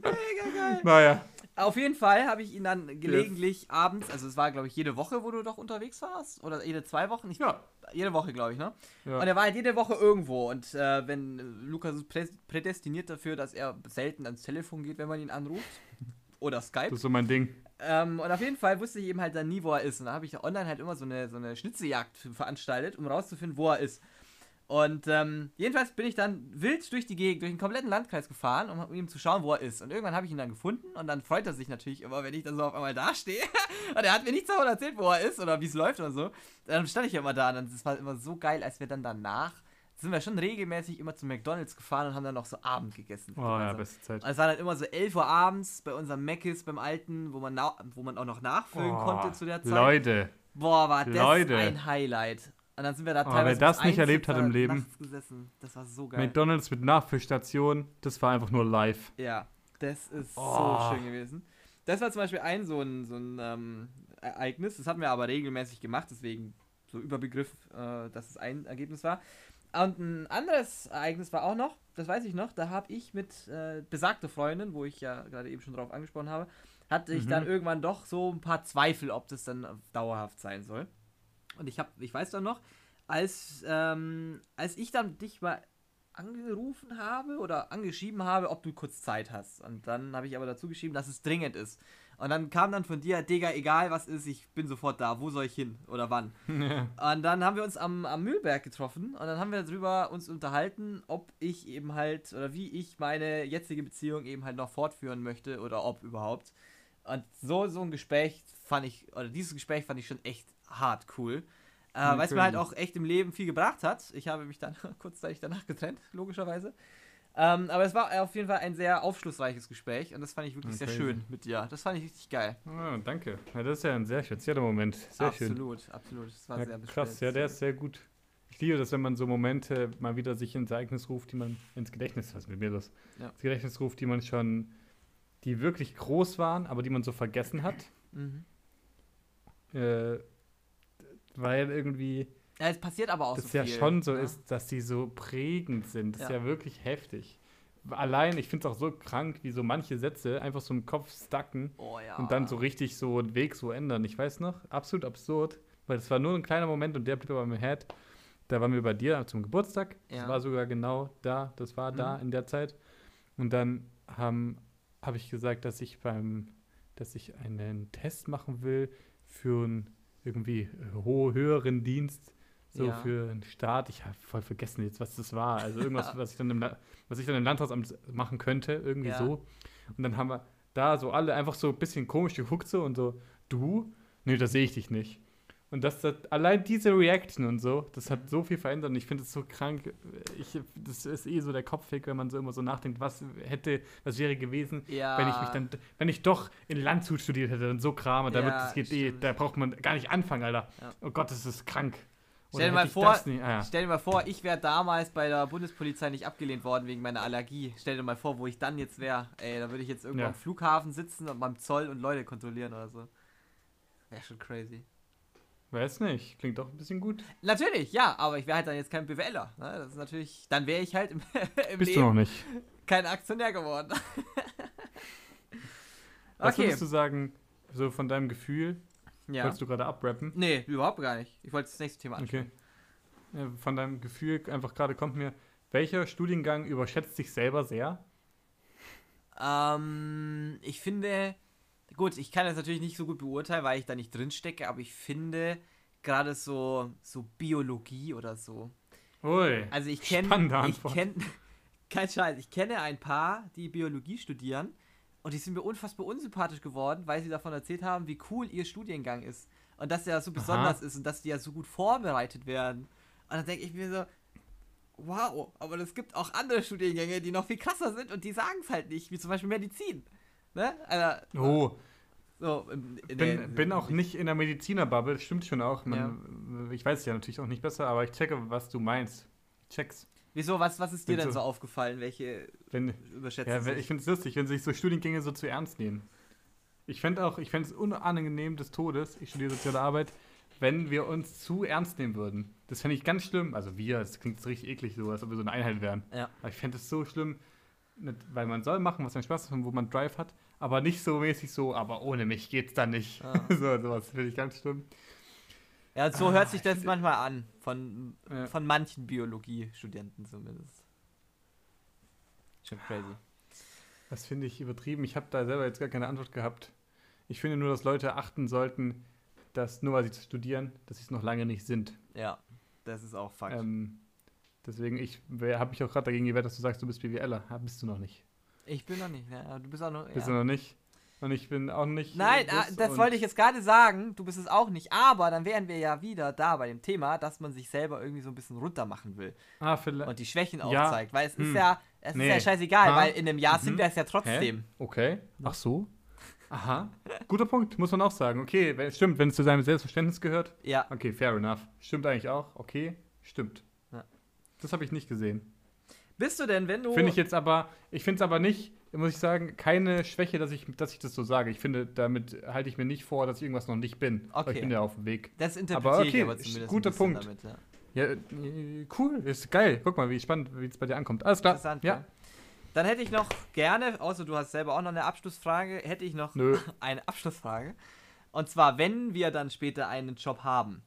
Mega geil. naja. Auf jeden Fall habe ich ihn dann gelegentlich abends, also es war, glaube ich, jede Woche, wo du doch unterwegs warst. Oder jede zwei Wochen. Ich, Ja. Jede Woche, glaube ich, ne? Ja. Und er war halt jede Woche irgendwo. Und äh, wenn äh, Lukas ist prä prädestiniert dafür, dass er selten ans Telefon geht, wenn man ihn anruft. <laughs> Oder Skype. Das ist so mein Ding. Ähm, und auf jeden Fall wusste ich eben halt dann nie, wo er ist. Und da habe ich ja online halt immer so eine, so eine Schnitzeljagd veranstaltet, um rauszufinden, wo er ist. Und ähm, jedenfalls bin ich dann wild durch die Gegend, durch den kompletten Landkreis gefahren, um ihm zu schauen, wo er ist. Und irgendwann habe ich ihn dann gefunden und dann freut er sich natürlich immer, wenn ich dann so auf einmal dastehe. <laughs> und er hat mir nichts davon erzählt, wo er ist oder wie es läuft oder so. Dann stand ich ja immer da und das war immer so geil, als wir dann danach sind wir schon regelmäßig immer zu McDonalds gefahren und haben dann noch so Abend gegessen. Oh ja, gemeinsam. beste Zeit. Also es war dann immer so 11 Uhr abends bei unserem Mc's, beim alten, wo man, wo man auch noch nachfüllen Oh, konnte zu der Zeit. Leute, Boah, war das Leute. ein Highlight. Und dann sind wir da Oh, teilweise wer das nicht 1 erlebt hat im Leben. Gesessen. Das war so geil. McDonalds mit Nachfüllstation, das war einfach nur live. ja, das ist Oh. so schön gewesen. Das war zum Beispiel ein so ein, so ein ähm, Ereignis. Das hatten wir aber regelmäßig gemacht, deswegen so Überbegriff, äh, dass es ein Ergebnis war. Und ein anderes Ereignis war auch noch, das weiß ich noch, da habe ich mit äh, besagter Freundin, wo ich ja gerade eben schon drauf angesprochen habe, hatte ich Mhm. dann irgendwann doch so ein paar Zweifel, ob das dann dauerhaft sein soll. Und ich habe, ich weiß dann noch, als, ähm, als ich dann dich mal angerufen habe oder angeschrieben habe, ob du kurz Zeit hast. Und dann habe ich aber dazu geschrieben, dass es dringend ist. Und dann kam dann von dir, Digga, egal was ist, ich bin sofort da. Wo soll ich hin oder wann? <laughs> Und dann haben wir uns am, am Mühlberg getroffen und dann haben wir darüber uns unterhalten, ob ich eben halt oder wie ich meine jetzige Beziehung eben halt noch fortführen möchte oder ob überhaupt. Und so, so ein Gespräch fand ich, oder dieses Gespräch fand ich schon echt hart cool. Äh, Ja, weil es mir halt auch echt im Leben viel gebracht hat. Ich habe mich dann <laughs> kurzzeitig danach getrennt, logischerweise. Ähm, aber es war auf jeden Fall ein sehr aufschlussreiches Gespräch und das fand ich wirklich Ja, sehr crazy. schön mit dir. Das fand ich richtig geil. Ah, danke. Ja, das ist ja ein sehr spezieller Moment. Sehr schön. absolut, absolut. Das war Ja, sehr krass, ja, der ist sehr gut. Ich liebe das, wenn man so Momente mal wieder sich ins Ereignis ruft, die man ins Gedächtnis, was mit mir los? Ja. Ins Gedächtnis ruft, die man schon, die wirklich groß waren, aber die man so vergessen hat. Mhm. Äh, weil irgendwie Ja, es passiert aber auch das so ja viel. schon so ne? ist, dass die so prägend sind. Das ist Ja. ja wirklich heftig. allein, ich finde es auch so krank, wie so manche Sätze einfach so im Kopf stacken Oh ja. und dann so richtig so einen Weg so ändern. Ich weiß noch, absolut absurd, weil das war nur ein kleiner Moment und der blieb aber im Head. Da waren wir bei dir zum Geburtstag. Das Ja. war sogar genau da, das war da Mhm. in der Zeit. Und dann habe hab ich gesagt, dass ich beim, dass ich einen Test machen will für einen irgendwie ho höheren Dienst, so Ja. für einen Staat. Ich habe voll vergessen jetzt, was das war. Also irgendwas, <laughs> was ich dann im, was ich dann im Landratsamt machen könnte, irgendwie Ja. so. Und dann haben wir da so alle einfach so ein bisschen komisch geguckt so und so, du? Nee, da sehe ich dich nicht. Und das, das allein diese Reaction und so, das hat so viel verändert und ich finde es so krank. Ich, das ist eh so der Kopfweg, wenn man so immer so nachdenkt, was hätte, was wäre gewesen, ja. wenn ich mich dann, wenn ich doch in Landshut studiert hätte und so Kram, und damit Ja, das geht eh, da braucht man gar nicht anfangen, Alter. Ja. Oh Gott, das ist krank. Stell dir vor- ah. Stell dir mal vor, ich wäre damals bei der Bundespolizei nicht abgelehnt worden wegen meiner Allergie. Stell dir mal vor, wo ich dann jetzt wäre. Ey, da würde ich jetzt irgendwo Ja. am Flughafen sitzen und beim Zoll und Leute kontrollieren oder so. Wäre schon crazy. Weiß nicht, klingt doch ein bisschen gut. Natürlich, ja, aber ich wäre halt dann jetzt kein BWLer. Ne? Das ist natürlich, dann wäre ich halt im, <laughs> im Bist Leben du noch nicht. kein Aktionär geworden. <laughs> Was okay. würdest du sagen, so von deinem Gefühl, Ja. wolltest du gerade abrappen? Nee, überhaupt gar nicht. Ich wollte das nächste Thema Okay. ansprechen. Ja, von deinem Gefühl einfach gerade kommt mir, welcher Studiengang überschätzt sich selber sehr? Ähm, ich finde, gut, ich kann das natürlich nicht so gut beurteilen, weil ich da nicht drin stecke, aber ich finde gerade so, so Biologie oder so. Ui. Also ich kenne, ich kenne, <laughs> kein Scheiß, ich kenne ein paar, die Biologie studieren und die sind mir unfassbar unsympathisch geworden, weil sie davon erzählt haben, wie cool ihr Studiengang ist und dass der so besonders ist und dass die ja so gut vorbereitet werden. Und dann denke ich mir so, wow, aber es gibt auch andere Studiengänge, die noch viel krasser sind und die sagen es halt nicht, wie zum Beispiel Medizin. Ne? Also, Oh, so, in, in bin, der- bin auch nicht in der Medizinerbubble, das stimmt schon auch. Man, Ich weiß es ja natürlich auch nicht besser, aber ich checke, was du meinst. Check's. Wieso, was, was ist dir denn so- so aufgefallen? Welche Wenn, überschätzen ja, sich? ich finde es lustig, wenn sich so Studiengänge so zu ernst nehmen. Ich fände auch, ich fände es unangenehm des Todes, ich studiere soziale Arbeit, wenn wir uns zu ernst nehmen würden. Das fände ich ganz schlimm. Also wir, das klingt jetzt richtig eklig so, als ob wir so eine Einheit wären. Ja. Aber ich fände es so schlimm, weil man soll machen, was einem Spaß macht und wo man Drive hat, aber nicht so mäßig so, aber ohne mich geht's dann nicht. Ja. <laughs> so, sowas finde ich ganz schlimm. Ja, so Ah, hört sich ich das manchmal an. Von, Ja. von manchen Biologiestudenten zumindest. Schon crazy. Das finde ich übertrieben. Ich habe da selber jetzt gar keine Antwort gehabt. Ich finde nur, dass Leute achten sollten, dass nur weil sie studieren, dass sie es noch lange nicht sind. Ja, das ist auch Fakt. Ähm, deswegen, ich habe mich auch gerade dagegen gewehrt, dass du sagst, du bist BWLer. Ja, bist du noch nicht. Ich bin noch nicht, ne? du bist auch noch. Bist Ja. du noch nicht? Und ich bin auch nicht. Nein, ah, das wollte ich jetzt gerade sagen. Du bist es auch nicht. Aber dann wären wir ja wieder da bei dem Thema, dass man sich selber irgendwie so ein bisschen runter machen will Ah, vielleicht. und die Schwächen Ja. aufzeigt. Weil es ist Hm. ja, es Nee. ist ja scheißegal, Ha. weil in einem Jahr sind Mhm. wir es ja trotzdem. Okay. Ach so. Aha. Guter Punkt, muss man auch sagen. Okay, wenn, stimmt, wenn es zu seinem Selbstverständnis gehört. Ja. Okay, fair enough. Stimmt eigentlich auch. Okay, stimmt. Ja. Das habe ich nicht gesehen. Bist du denn, wenn du. Finde ich jetzt aber, ich finde es aber nicht, muss ich sagen, keine Schwäche, dass ich, dass ich das so sage. Ich finde, damit halte ich mir nicht vor, dass ich irgendwas noch nicht bin. Okay. ich bin ja auf dem Weg. das interpretiere aber ich okay, aber zumindest guter Punkt. damit. Ja. Ja, äh, cool, ist geil. Guck mal, wie spannend, wie es bei dir ankommt. Alles klar. Interessant, ja. ja. Dann hätte ich noch gerne, außer du hast selber auch noch eine Abschlussfrage, hätte ich noch Nö. <laughs> eine Abschlussfrage. Und zwar, wenn wir dann später einen Job haben,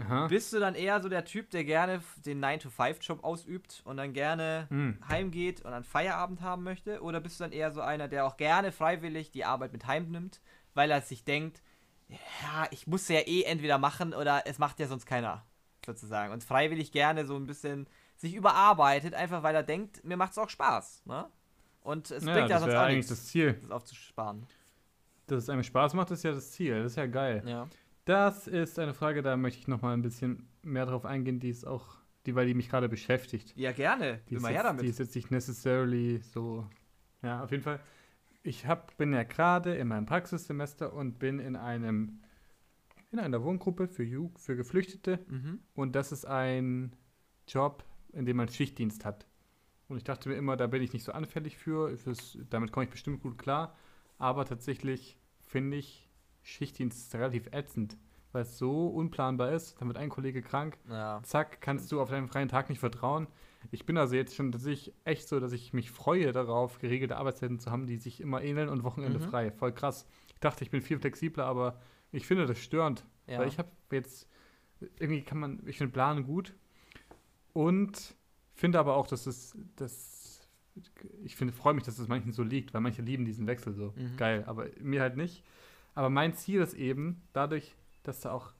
Aha. bist du dann eher so der Typ, der gerne den 9-to-5-Job ausübt und dann gerne Hm. heimgeht und dann Feierabend haben möchte? Oder bist du dann eher so einer, der auch gerne freiwillig die Arbeit mit heimnimmt, weil er sich denkt, ja, ich muss ja eh entweder machen oder es macht ja sonst keiner, sozusagen. Und freiwillig gerne so ein bisschen sich überarbeitet, einfach weil er denkt, mir macht es auch Spaß. Ne? Und es Ja, bringt ja sonst auch eigentlich nichts, das Ziel. das aufzusparen. Dass es einem Spaß macht, ist ja das Ziel. Das ist ja geil. Ja. Das ist eine Frage, da möchte ich noch mal ein bisschen mehr drauf eingehen, die ist auch, die, weil die mich gerade beschäftigt. ja, gerne. Die ist, Immer her jetzt, damit. die ist jetzt nicht necessarily so. Ja, auf jeden Fall. Ich hab, bin ja gerade in meinem Praxissemester und bin in einem in einer Wohngruppe für, Ju für Geflüchtete mhm. und das ist ein Job, in dem man Schichtdienst hat. Und ich dachte mir immer, da bin ich nicht so anfällig für, fürs, damit komme ich bestimmt gut klar, aber tatsächlich finde ich Schichtdienst relativ ätzend, weil es so unplanbar ist. Dann wird ein Kollege krank, Ja. zack, kannst du auf deinen freien Tag nicht vertrauen. Ich bin also jetzt schon tatsächlich echt so, dass ich mich freue darauf, geregelte Arbeitszeiten zu haben, die sich immer ähneln und Wochenende Mhm. frei. Voll krass. Ich dachte, ich bin viel flexibler, aber ich finde das störend. Ja. Weil ich habe jetzt, irgendwie kann man, ich finde Planen gut und finde aber auch, dass es, das, ich finde, freue mich, dass es manchen so liegt, weil manche lieben diesen Wechsel so. Mhm. Geil, aber mir halt nicht. Aber mein Ziel ist eben, dadurch, dass da auch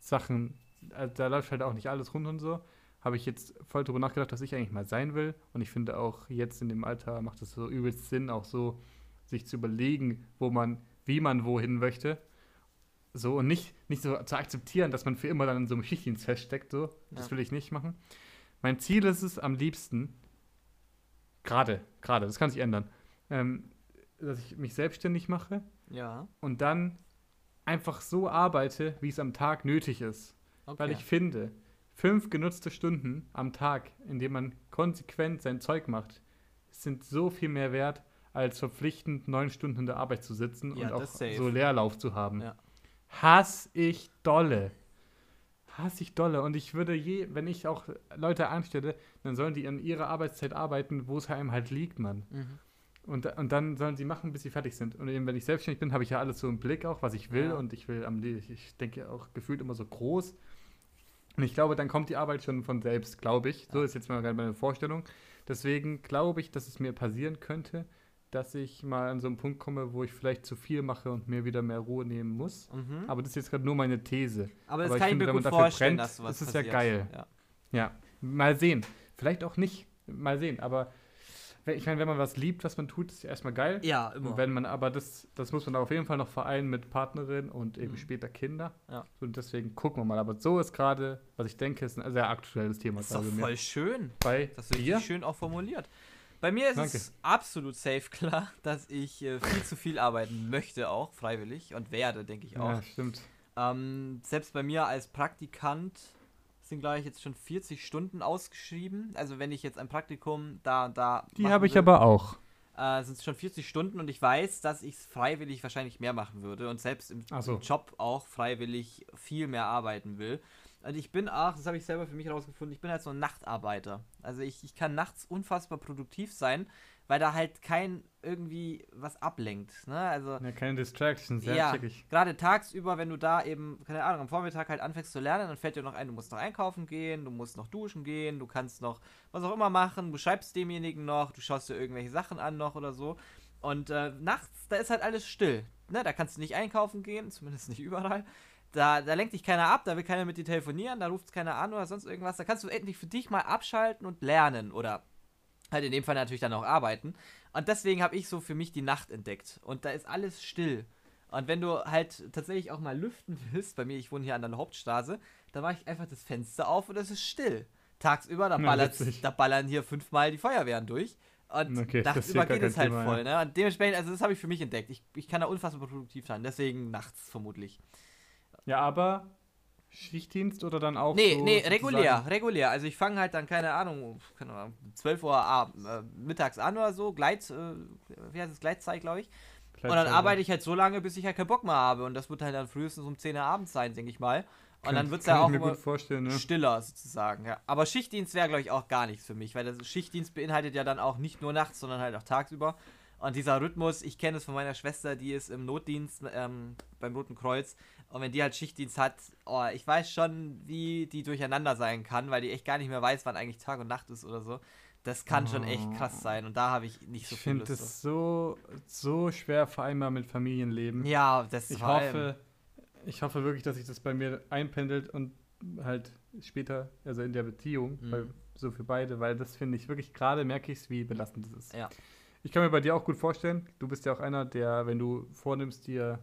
Sachen, also da läuft halt auch nicht alles rund und so, habe ich jetzt voll drüber nachgedacht, dass ich eigentlich mal sein will. Und ich finde auch jetzt in dem Alter macht es so übelst Sinn, auch so sich zu überlegen, wo man, wie man wohin möchte. So und nicht, nicht so zu akzeptieren, dass man für immer dann in so einem Schichtdienst feststeckt. So. Das Ja. will ich nicht machen. Mein Ziel ist es am liebsten, gerade, gerade, das kann sich ändern, ähm, dass ich mich selbstständig mache Ja. und dann einfach so arbeite, wie es am Tag nötig ist. Okay. Weil ich finde, fünf genutzte Stunden am Tag, in denen man konsequent sein Zeug macht, sind so viel mehr wert, als verpflichtend neun Stunden in der Arbeit zu sitzen Ja, und auch so Leerlauf zu haben. Ja. Hass ich dolle. Hass ich dolle. Und ich würde je, wenn ich auch Leute anstelle, dann sollen die an ihrer Arbeitszeit arbeiten, wo es einem halt liegt, Mann. Mhm. Und, und dann sollen sie machen, bis sie fertig sind. Und eben, wenn ich selbstständig bin, habe ich ja alles so im Blick auch, was ich will. Ja. Und ich will am Le- ich denke auch gefühlt immer so groß. Und ich glaube, dann kommt die Arbeit schon von selbst, glaube ich. So Ja. ist jetzt mal gerade meine Vorstellung. Deswegen glaube ich, dass es mir passieren könnte, dass ich mal an so einen Punkt komme, wo ich vielleicht zu viel mache und mir wieder mehr Ruhe nehmen muss. Mhm. Aber das ist jetzt gerade nur meine These. Aber das aber ich kann ich finde, mir wenn man gut dafür vorstellen, brennt, dass sowas ist es ja geil. Ja. Ja, mal sehen. Vielleicht auch nicht. Mal sehen. Aber ich meine, wenn man was liebt, was man tut, ist ja erstmal geil. ja, Und immer. wenn man, aber das, das muss man auf jeden Fall noch vereinen mit Partnerin und eben Mhm. später Kinder. Ja. Und deswegen gucken wir mal. Aber so ist gerade, was ich denke, ist ein sehr aktuelles Thema Das ist doch voll mir. schön. Bei Das ist dir? schön auch formuliert. Bei mir ist Danke. es absolut safe klar, <laughs> dass ich äh, viel zu viel arbeiten möchte, auch freiwillig und werde, denke ich auch. Ja, stimmt. Ähm, selbst bei mir als Praktikant sind, glaube ich, jetzt schon 40 Stunden ausgeschrieben. Also wenn ich jetzt ein Praktikum da und da Die habe ich will, aber auch. äh, sind es schon 40 Stunden und ich weiß, dass ich es freiwillig wahrscheinlich mehr machen würde und selbst im, so. im Job auch freiwillig viel mehr arbeiten will. Und ich bin auch, das habe ich selber für mich herausgefunden, ich bin halt so ein Nachtarbeiter. Also ich, ich kann nachts unfassbar produktiv sein, weil da halt kein irgendwie was ablenkt. Ne? Also Ja, keine Distractions, ja, ja, gerade tagsüber, wenn du da eben, keine Ahnung, am Vormittag halt anfängst zu lernen, dann fällt dir noch ein, du musst noch einkaufen gehen, du musst noch duschen gehen, du kannst noch was auch immer machen, du schreibst demjenigen noch, du schaust dir irgendwelche Sachen an noch oder so. Und äh, nachts, da ist halt alles still. Ne? Da kannst du nicht einkaufen gehen, <laughs> zumindest nicht überall. Da, da lenkt dich keiner ab, da will keiner mit dir telefonieren, da ruft keiner an oder sonst irgendwas. Da kannst du endlich für dich mal abschalten und lernen oder halt in dem Fall natürlich dann auch arbeiten. Und deswegen habe ich so für mich die Nacht entdeckt. Und da ist alles still. Und wenn du halt tatsächlich auch mal lüften <laughs> willst, bei mir, ich wohne hier an der Hauptstraße, da mache ich einfach das Fenster auf und es ist still. Tagsüber, da, Ja, ballert, da ballern hier fünfmal die Feuerwehren durch. Und Okay, tagsüber geht es halt Thema, voll, ne? Und dementsprechend, also das habe ich für mich entdeckt. Ich, ich kann da unfassbar produktiv sein, deswegen nachts vermutlich. Ja, aber Schichtdienst oder dann auch Nee, so nee, sozusagen- regulär, regulär. Also ich fange halt dann, keine Ahnung, keine Ahnung 12 Uhr ab, äh, mittags an oder so, Gleit, äh, wie heißt es, Gleitzeit, glaube ich. Und dann arbeite ich halt so lange, bis ich halt keinen Bock mehr habe. Und das wird halt dann frühestens um 10 Uhr abends sein, denke ich mal. Und dann wird es Kann ja ich auch mir immer gut vorstellen, ne? stiller sozusagen. Ja. Aber Schichtdienst wäre, glaube ich, auch gar nichts für mich, weil das Schichtdienst beinhaltet ja dann auch nicht nur nachts, sondern halt auch tagsüber. Und dieser Rhythmus, ich kenne es von meiner Schwester, die ist im Notdienst ähm, beim Roten Kreuz. Und wenn die halt Schichtdienst hat, oh, ich weiß schon, wie die durcheinander sein kann, weil die echt gar nicht mehr weiß, wann eigentlich Tag und Nacht ist oder so. Das kann schon echt krass sein und da habe ich nicht so Ich viel finde Lust. es so, so schwer vereinbar mit Familienleben. Ja, das ich hoffe, ich hoffe wirklich, dass sich das bei mir einpendelt und halt später, also in der Beziehung, Mhm. weil, so für beide, weil das finde ich wirklich, gerade merke ich es, wie belastend das ist. Ja. Ich kann mir bei dir auch gut vorstellen, du bist ja auch einer, der, wenn du vornimmst, dir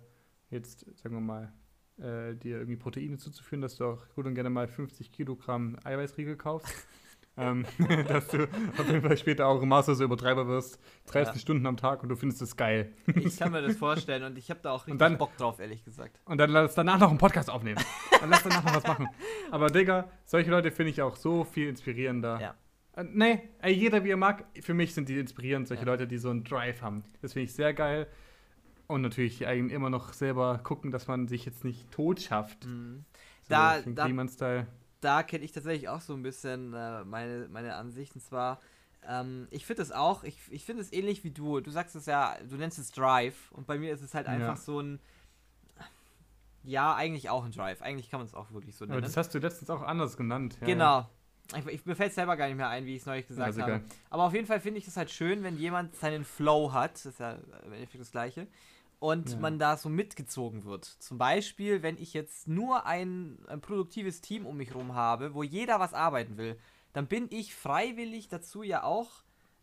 jetzt, sagen wir mal, äh, dir irgendwie Proteine zuzuführen, dass du auch gut und gerne mal 50 Kilogramm Eiweißriegel kaufst. <laughs> ähm, <laughs> dass du auf jeden Fall später auch im Maße so Übertreiber wirst, 13 Ja. Stunden am Tag und du findest es geil. Ich kann mir das <laughs> vorstellen und ich habe da auch richtig dann- Bock drauf, ehrlich gesagt. Und dann lass danach noch einen Podcast aufnehmen. Dann lass danach noch was machen. Aber Digga, solche Leute finde ich auch so viel inspirierender. Ja. Äh, nee, ey, jeder wie er mag. Für mich sind die inspirierend, solche Ja. Leute, die so einen Drive haben. Das finde ich sehr geil. Und natürlich eigentlich immer noch selber gucken, dass man sich jetzt nicht tot schafft. Mhm. So Da- da- da kenne ich tatsächlich auch so ein bisschen äh, meine, meine Ansicht. Und zwar, ähm, ich finde es auch, ich, ich finde es ähnlich wie du. Du sagst es ja, du nennst es Drive. Und bei mir ist es halt Ja. einfach so ein. Ja, eigentlich auch ein Drive. Eigentlich kann man es auch wirklich so Aber nennen. das hast du letztens auch anders genannt. Ja, genau. Ich, ich, mir fällt selber gar nicht mehr ein, wie ich es neulich gesagt ist habe. Aber auf jeden Fall finde ich es halt schön, wenn jemand seinen Flow hat. Das ist ja im Endeffekt das Gleiche. Und Ja. man da so mitgezogen wird. Zum Beispiel, wenn ich jetzt nur ein, ein produktives Team um mich herum habe, wo jeder was arbeiten will, dann bin ich freiwillig dazu ja auch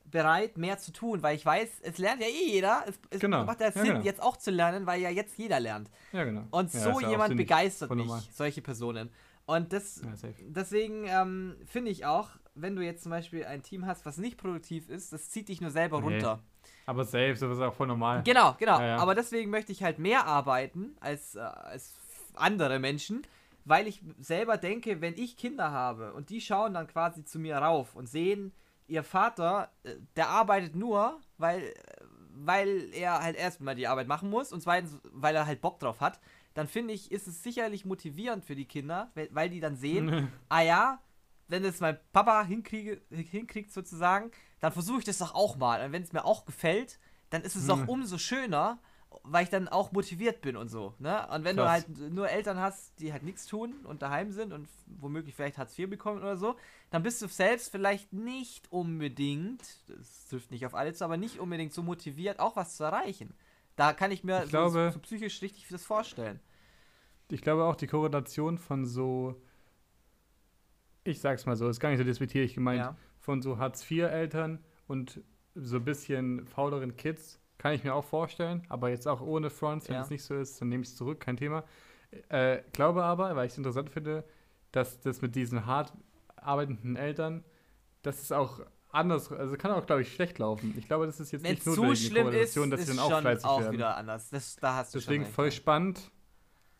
bereit, mehr zu tun, weil ich weiß, es lernt ja eh jeder. Es, es Genau. macht ja Ja, Sinn, genau. jetzt auch zu lernen, weil ja jetzt jeder lernt. Ja, genau. Und ja, so ja jemand begeistert mich, normal. solche Personen. Und das, Ja, deswegen ähm, finde ich auch, wenn du jetzt zum Beispiel ein Team hast, was nicht produktiv ist, das zieht dich nur selber Nee. runter. Aber safe, sowas ist auch voll normal. Genau, genau. Ja, ja. Aber deswegen möchte ich halt mehr arbeiten als, äh, als andere Menschen, weil ich selber denke, wenn ich Kinder habe und die schauen dann quasi zu mir rauf und sehen, ihr Vater, äh, der arbeitet nur, weil, weil er halt erstmal die Arbeit machen muss und zweitens, weil er halt Bock drauf hat, dann finde ich, ist es sicherlich motivierend für die Kinder, weil, weil die dann sehen, <laughs> ah ja, wenn es mein Papa hinkriege, hinkriegt sozusagen, dann versuche ich das doch auch mal. Und wenn es mir auch gefällt, dann ist es auch Hm. umso schöner, weil ich dann auch motiviert bin und so. Ne? Und wenn du Krass. halt nur Eltern hast, die halt nichts tun und daheim sind und womöglich vielleicht Hartz IV bekommen oder so, dann bist du selbst vielleicht nicht unbedingt, das trifft nicht auf alle zu, aber nicht unbedingt so motiviert, auch was zu erreichen. Da kann ich mir Ich so, glaube- so psychisch richtig das vorstellen. Ich glaube auch die Korrelation von so, ich sag's mal so, ist gar nicht so despektierlich gemeint, Ja. Von so Hartz-IV-Eltern und so ein bisschen fauleren Kids, kann ich mir auch vorstellen, aber jetzt auch ohne Fronts, wenn Ja. es nicht so ist, dann nehme ich es zurück, kein Thema. Äh, glaube aber, weil ich es interessant finde, dass das mit diesen hart arbeitenden Eltern, das ist auch anders, also kann auch, glaube ich, schlecht laufen. Ich glaube, das ist jetzt Wenn nicht notwendig, die schlimm ist, dass ist sie dann auch schon fleißig auch werden. wieder anders. Das, da hast du Deswegen schon voll spannend.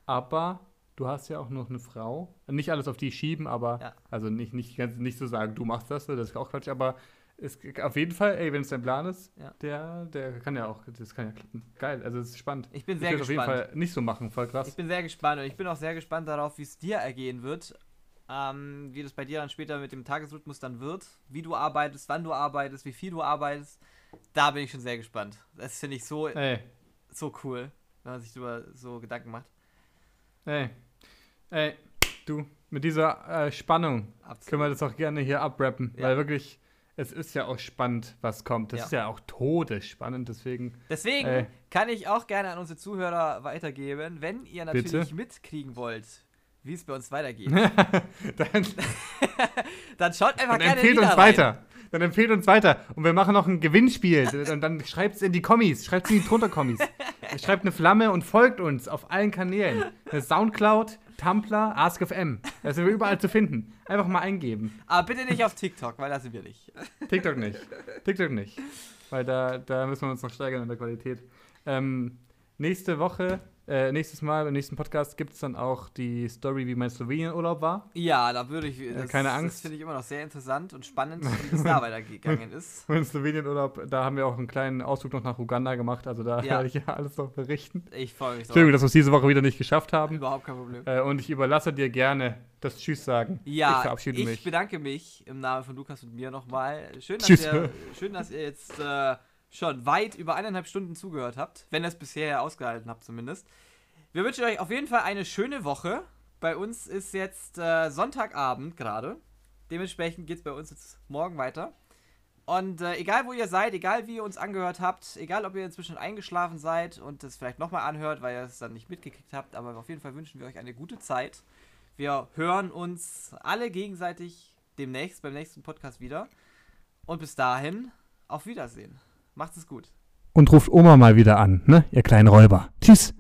Aber du hast ja auch noch eine Frau. Nicht alles auf die schieben, aber Ja. also nicht, nicht, ganz- nicht so sagen, du machst das, das ist auch Quatsch, aber es, auf jeden Fall, ey, wenn es dein Plan ist, Ja. der, der kann ja auch, das kann ja klappen. Geil, also es ist spannend. Ich bin Ich sehr würde auf jeden gespannt. Fall nicht so machen, voll krass. Ich bin sehr gespannt und ich bin auch sehr gespannt darauf, wie es dir ergehen wird. Ähm, wie das bei dir dann später mit dem Tagesrhythmus dann wird. Wie du arbeitest, wann du arbeitest, wie viel du arbeitest. Da bin ich schon sehr gespannt. Das finde ich so, Ey, so cool, wenn man sich darüber so Gedanken macht. ey, ey, du, mit dieser äh, Spannung Absolut. können wir das auch gerne hier abrappen, Ja. weil wirklich, es ist ja auch spannend, was kommt. Das Ja. ist ja auch todesspannend, deswegen. Deswegen Ey. kann ich auch gerne an unsere Zuhörer weitergeben, wenn ihr natürlich Bitte? mitkriegen wollt, wie es bei uns weitergeht. <laughs> Dann, <laughs> dann schaut einfach Dann gerne empfehlt uns rein. weiter. Dann empfehlt uns weiter. Und wir machen noch ein Gewinnspiel. <laughs> Und dann schreibt es in die Kommis. Schreibt es in die drunter-Kommis. Schreibt eine Flamme und folgt uns auf allen Kanälen. Soundcloud, Tumblr, AskFM. Da sind wir überall zu finden. Einfach mal eingeben. Aber bitte nicht auf TikTok, weil da sind wir nicht. TikTok nicht. TikTok nicht. Weil da, da müssen wir uns noch steigern in der Qualität. Ähm, nächste Woche, äh, nächstes Mal, im nächsten Podcast gibt es dann auch die Story, wie mein Slowenien-Urlaub war. Ja, da würde ich. Das, keine Das Angst. finde ich immer noch sehr interessant und spannend, <laughs> wie es da weitergegangen ist. <laughs> Mein Slowenien-Urlaub, da haben wir auch einen kleinen Ausflug noch nach Uganda gemacht. Also da Ja. werde ich ja alles noch berichten. Ich freue mich Entschuldigung, drauf. dass wir es diese Woche wieder nicht geschafft haben. Überhaupt kein Problem. Äh, und ich überlasse dir gerne das Tschüss sagen. Ja, ich verabschiede ich mich. bedanke mich im Namen von Lukas und mir nochmal. Schön, dass Tschüss. ihr, schön, dass ihr jetzt äh, schon weit über eineinhalb Stunden zugehört habt. Wenn ihr es bisher ausgehalten habt zumindest. Wir wünschen euch auf jeden Fall eine schöne Woche. Bei uns ist jetzt äh, Sonntagabend gerade. Dementsprechend geht es bei uns jetzt morgen weiter. Und äh, egal wo ihr seid, egal wie ihr uns angehört habt, egal ob ihr inzwischen eingeschlafen seid und es vielleicht nochmal anhört, weil ihr es dann nicht mitgekriegt habt, aber auf jeden Fall wünschen wir euch eine gute Zeit. Wir hören uns alle gegenseitig demnächst beim nächsten Podcast wieder. Und bis dahin, auf Wiedersehen. Macht es gut. Und ruft Oma mal wieder an, ne, ihr kleinen Räuber. Tschüss.